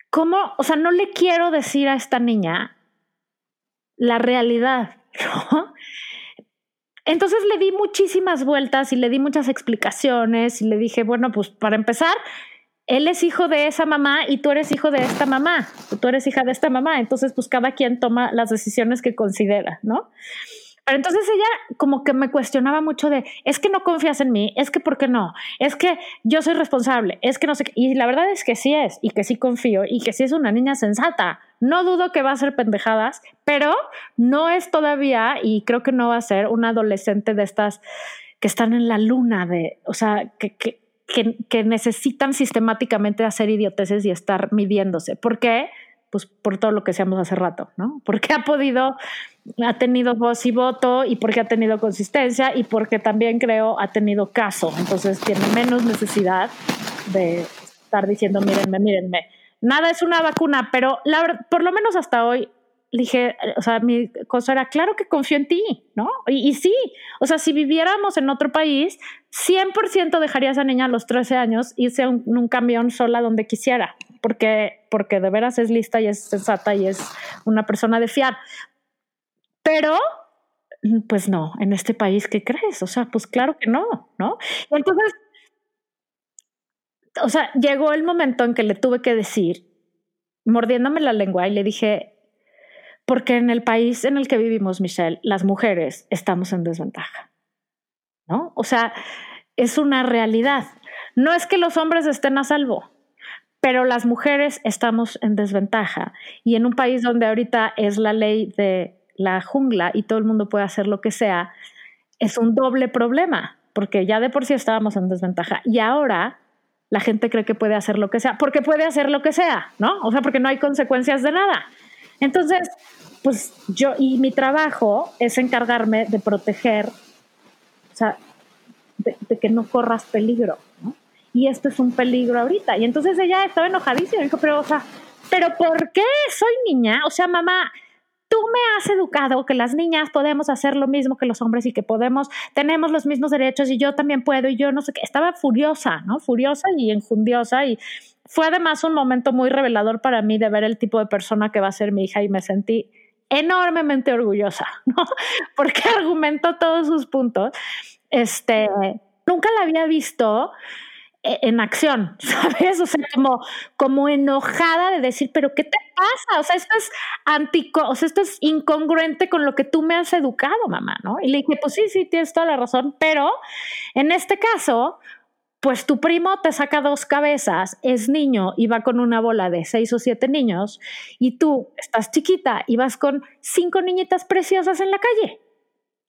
¿cómo? O sea, no le quiero decir a esta niña la realidad, ¿no? Entonces le di muchísimas vueltas y le di muchas explicaciones y le dije, bueno, pues para empezar, él es hijo de esa mamá y tú eres hijo de esta mamá, tú eres hija de esta mamá, entonces pues cada quien toma las decisiones que considera, ¿no? Pero entonces ella como que me cuestionaba mucho de, es que no confías en mí, es que ¿por qué no? Es que yo soy responsable, es que no sé. Y la verdad es que sí es, y que sí confío, y que sí es una niña sensata. No dudo que va a ser pendejadas, pero no es todavía, y creo que no va a ser, una adolescente de estas que están en la luna, de, o sea, que, que, que, que necesitan sistemáticamente hacer idioteces y estar midiéndose. ¿Por qué? Pues por todo lo que seamos hace rato, ¿no? Porque ha podido, ha tenido voz y voto y porque ha tenido consistencia y porque también creo ha tenido caso. Entonces tiene menos necesidad de estar diciendo, mírenme, mírenme. Nada es una vacuna, pero la, por lo menos hasta hoy dije, o sea, mi cosa era, claro que confío en ti, ¿no? Y, y, sí, o sea, si viviéramos en otro país, 100% dejaría a esa niña a los 13 años irse en un camión sola donde quisiera, porque, porque de veras es lista y es sensata y es una persona de fiar. Pero, pues no, en este país, ¿qué crees? O sea, pues claro que no, ¿no? entonces, o sea, llegó el momento en que le tuve que decir, mordiéndome la lengua, y le dije, porque en el país en el que vivimos, Michelle, las mujeres estamos en desventaja, ¿no? O sea, es una realidad. No es que los hombres estén a salvo, pero las mujeres estamos en desventaja. Y en un país donde ahorita es la ley de la jungla y todo el mundo puede hacer lo que sea, es un doble problema, porque ya de por sí estábamos en desventaja. Y ahora la gente cree que puede hacer lo que sea, porque puede hacer lo que sea, ¿no? O sea, porque no hay consecuencias de nada. Entonces, pues yo, y mi trabajo es encargarme de proteger, o sea, de, que no corras peligro, ¿no? y esto es un peligro ahorita. Y entonces ella estaba enojadísima, dijo, pero, o sea, ¿pero por qué soy niña? O sea, mamá, tú me has educado que las niñas podemos hacer lo mismo que los hombres y que podemos, tenemos los mismos derechos y yo también puedo y yo no sé qué. Estaba furiosa, ¿no? Furiosa y enjundiosa y fue además un momento muy revelador para mí de ver el tipo de persona que va a ser mi hija y me sentí enormemente orgullosa, ¿no? Porque argumentó todos sus puntos. Este, nunca la había visto e, en acción, ¿sabes? O sea, como, como enojada de decir, pero ¿qué te pasa? O sea, esto es antico, o sea, esto es incongruente con lo que tú me has educado, mamá, ¿no? Y le dije, pues sí, sí, tienes toda la razón, pero en este caso, pues tu primo te saca dos cabezas, es niño y va con una bola de seis o siete niños, y tú estás chiquita y vas con cinco niñitas preciosas en la calle.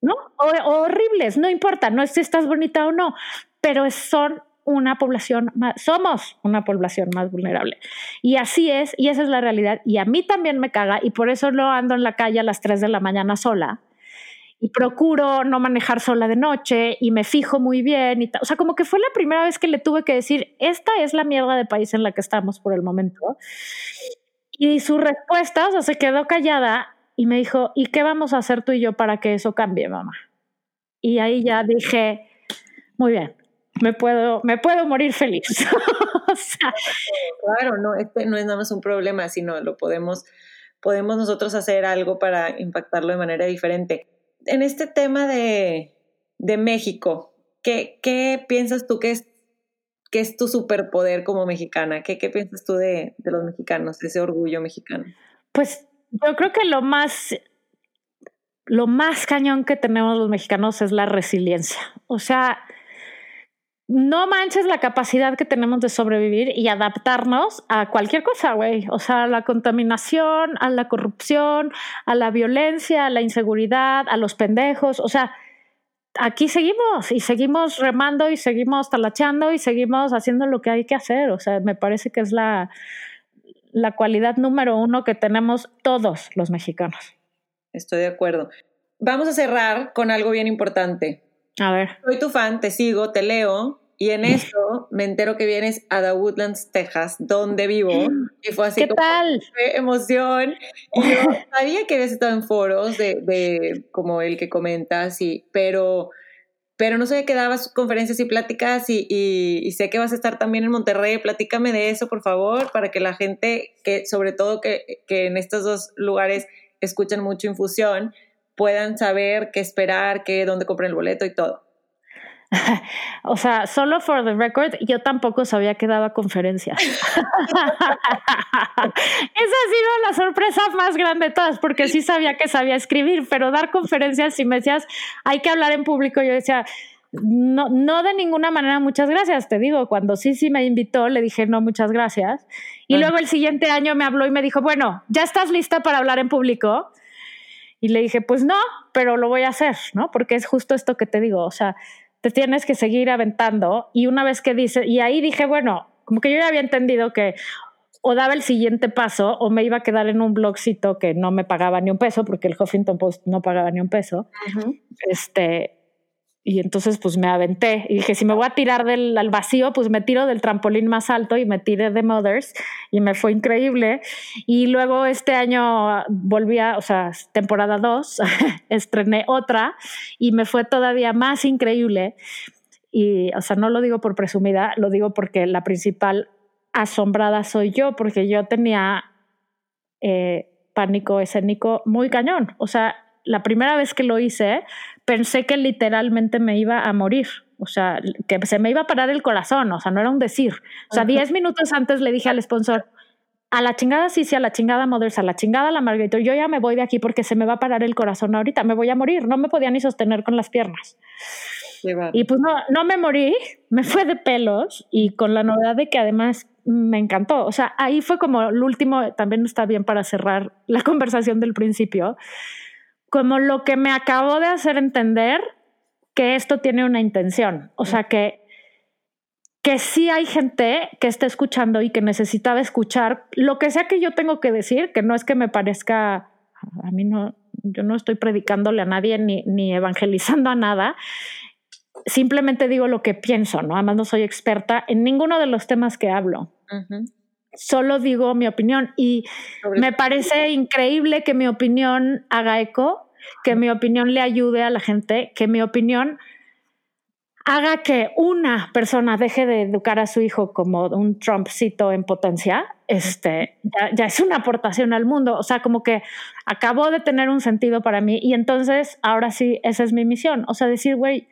¿no? O, horribles, no importa, no es si estás bonita o no, pero son una población más, somos una población más vulnerable. Y así es, y esa es la realidad. Y a mí también me caga, y por eso no ando en la calle a las 3 de la mañana sola. Y procuro no manejar sola de noche y me fijo muy bien. Y o sea, como que fue la primera vez que le tuve que decir, esta es la mierda de país en la que estamos por el momento. Y su respuesta, o sea, se quedó callada y me dijo, ¿y qué vamos a hacer tú y yo para que eso cambie, mamá? Y ahí ya dije, muy bien, me puedo, me puedo morir feliz. Claro, no, este no es nada más un problema, sino lo podemos, podemos nosotros hacer algo para impactarlo de manera diferente. En este tema de, de México, ¿qué, ¿qué, piensas tú que es, es tu superpoder como mexicana? ¿Qué, qué piensas tú de, de los mexicanos, ese orgullo mexicano? Pues yo creo que lo más, lo más cañón que tenemos los mexicanos es la resiliencia. O sea, no manches la capacidad que tenemos de sobrevivir y adaptarnos a cualquier cosa, güey. O sea, a la contaminación, a la corrupción, a la violencia, a la inseguridad, a los pendejos. O sea, aquí seguimos y seguimos remando y seguimos talacheando y seguimos haciendo lo que hay que hacer. O sea, me parece que es la, la cualidad número uno que tenemos todos los mexicanos. Estoy de acuerdo. Vamos a cerrar con algo bien importante. A ver. Soy tu fan, te sigo, te leo, y en esto me entero que vienes a The Woodlands, Texas, donde vivo. Y fue así ¿Qué tal? emoción. Y yo sabía que habías estado en foros de, de como el que comentas, y, pero, pero no sabía que dabas conferencias y pláticas y, y, sé que vas a estar también en Monterrey. Platícame de eso, por favor, para que la gente, que sobre todo que, que en estos dos lugares escuchan mucho infusión, puedan saber qué esperar, qué, dónde comprar el boleto y todo. o sea, solo for the record, yo tampoco sabía que daba conferencias. Esa ha sido la sorpresa más grande de todas, porque sí sabía que sabía escribir, pero dar conferencias, si me decías, hay que hablar en público, yo decía, no, no de ninguna manera, muchas gracias, te digo, cuando sí, sí me invitó, le dije, no, muchas gracias. Y luego el siguiente año me habló y me dijo, bueno, ¿ya estás lista para hablar en público? Y le dije, pues no, pero lo voy a hacer, ¿no? Porque es justo esto que te digo, o sea, te tienes que seguir aventando. Y una vez que dice, y ahí dije, bueno, como que yo ya había entendido que o daba el siguiente paso o me iba a quedar en un blogcito que no me pagaba ni un peso, porque el Huffington Post no pagaba ni un peso. Este, y entonces pues me aventé y dije, si me voy a tirar del, al vacío, pues me tiro del trampolín más alto y me tiré de Mothers y me fue increíble. Y luego este año volví a, o sea, temporada 2, estrené otra y me fue todavía más increíble. Y, o sea, no lo digo por presumida, lo digo porque la principal asombrada soy yo, porque yo tenía eh, pánico escénico muy cañón. O sea, la primera vez que lo hice, pensé que literalmente me iba a morir. O sea, que se me iba a parar el corazón. O sea, no era un decir. O sea, diez minutos antes le dije al sponsor, a la chingada sí, sí, a la chingada Mothers, a la chingada la Margarita, yo ya me voy de aquí porque se me va a parar el corazón ahorita, me voy a morir, no me podía ni sostener con las piernas. Y pues no, no me morí, me fue de pelos y con la novedad de que además me encantó. O sea, ahí fue como el último, también está bien para cerrar la conversación del principio, como lo que me acabó de hacer entender que esto tiene una intención. O sea, que, que sí hay gente que está escuchando y que necesitaba escuchar lo que sea que yo tengo que decir, que no es que me parezca, a mí no, yo no estoy predicándole a nadie ni, ni evangelizando a nada. Simplemente digo lo que pienso, ¿no? Además no soy experta en ninguno de los temas que hablo solo digo mi opinión y me parece increíble que mi opinión haga eco, que mi opinión le ayude a la gente, que mi opinión haga que una persona deje de educar a su hijo como un Trumpcito en potencia, este, ya, ya, es una aportación al mundo. O sea, como que acabó de tener un sentido para mí y entonces ahora sí, esa es mi misión. O sea, decir, güey,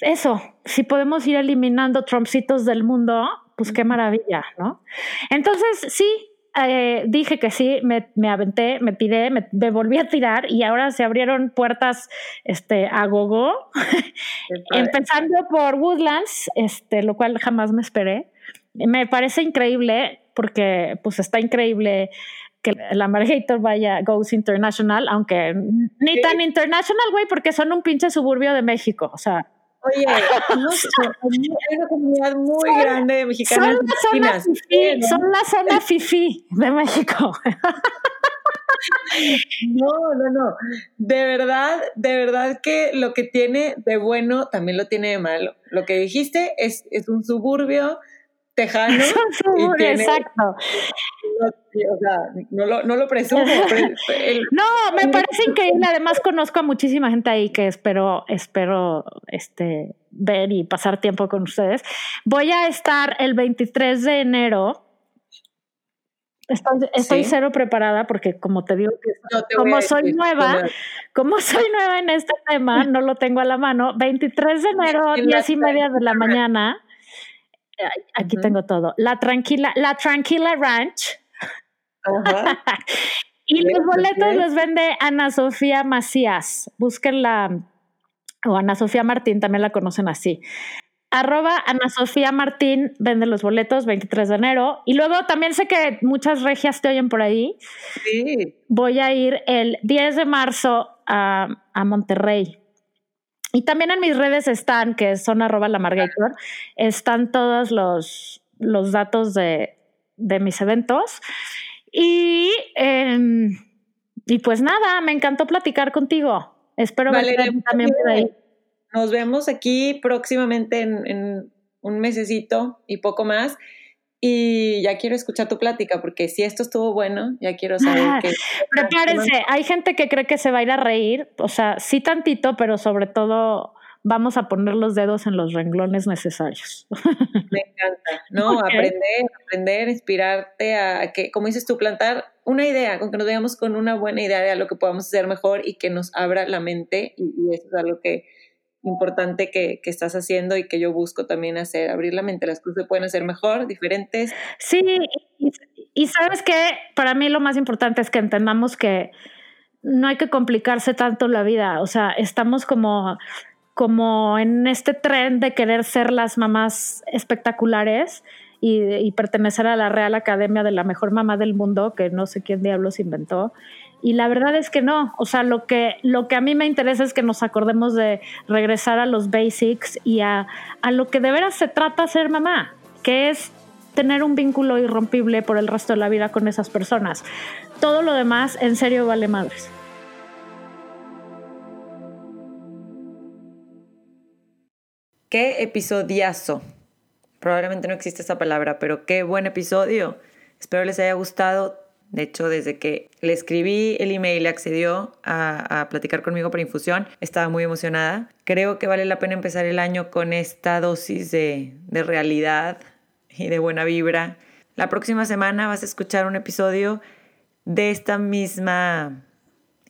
eso, si podemos ir eliminando Trumpcitos del mundo, pues qué maravilla, ¿no? Entonces, sí, eh, dije que sí, me, me aventé, me tiré, me, volví a tirar y ahora se abrieron puertas este, a gogo, empezando por Woodlands, este, lo cual jamás me esperé. Me parece increíble porque pues está increíble que la Margator vaya Goes International, aunque ni tan international, güey, porque son un pinche suburbio de México, o sea, Oye, no hay una comunidad muy grande de mexicanos. Son la, zona fifi, son la zona fifi de México. No, no, no. De verdad, de verdad que lo que tiene de bueno también lo tiene de malo. Lo que dijiste es, es un suburbio tejano. exacto. O sea, no lo, no lo presumo. no, me parece increíble. Además, conozco a muchísima gente ahí que espero, espero este, ver y pasar tiempo con ustedes. Voy a estar el 23 de enero. Estoy, cero preparada porque como te digo, como soy nueva, como soy nueva en este tema, no lo tengo a la mano. 23 de enero, diez y media de la mañana Aquí tengo todo. La Tranquila, la Tranquila Ranch. y los boletos los vende Ana Sofía Macías. Búsquenla, o Ana Sofía Martín, también la conocen así. Arroba Ana Sofía Martín vende los boletos 23 de enero. Y luego también sé que muchas regias te oyen por ahí. Sí. Voy a ir el 10 de marzo a, a Monterrey. Y también en mis redes están, que son arroba la Margator, están todos los, los datos de, de mis eventos. Y, em, y pues nada, me encantó platicar contigo. Espero Valeria, verte también por ahí. Nos vemos aquí próximamente en, en, un mesecito y poco más. Y ya quiero escuchar tu plática, porque si esto estuvo bueno, ya quiero saber qué. Prepárense, hay gente que cree que se va a ir a reír, o sea, sí tantito, pero sobre todo vamos a poner los dedos en los renglones necesarios. Me encanta, ¿no? Aprender, aprender, inspirarte a que, como dices tú, plantar una idea, con que nos veamos con una buena idea de lo que podamos hacer mejor y que nos abra la mente, y, y eso es algo que importante que, que, estás haciendo y que yo busco también hacer, abrir la mente, las cosas se pueden hacer mejor, diferentes. Sí, y, sabes que para mí lo más importante es que entendamos que no hay que complicarse tanto la vida, o sea, estamos como como en este tren de querer ser las mamás espectaculares y, pertenecer a la Real Academia de la mejor mamá del mundo, que no sé quién diablos inventó. Y la verdad es que no, o sea, lo que, lo que a mí me interesa es que nos acordemos de regresar a los basics y a, a lo que de veras se trata ser mamá, que es tener un vínculo irrompible por el resto de la vida con esas personas. Todo lo demás, en serio, vale madres. Qué episodiazo. Probablemente no existe esa palabra, pero qué buen episodio. Espero les haya gustado. De hecho, desde que le escribí el email y accedió a, a, platicar conmigo por infusión, estaba muy emocionada. Creo que vale la pena empezar el año con esta dosis de, de realidad y de buena vibra. La próxima semana vas a escuchar un episodio de esta misma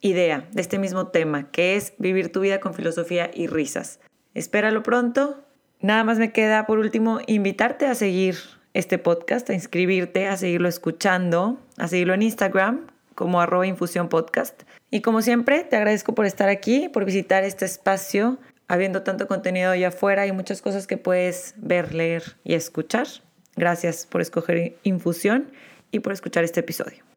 idea, de este mismo tema, que es vivir tu vida con filosofía y risas. Espéralo pronto. Nada más me queda por último invitarte a seguir este podcast, a inscribirte, a seguirlo escuchando, a seguirlo en Instagram como arroba infusión podcast. Y como siempre, te agradezco por estar aquí, por visitar este espacio, habiendo tanto contenido allá afuera y muchas cosas que puedes ver, leer y escuchar. Gracias por escoger infusión y por escuchar este episodio.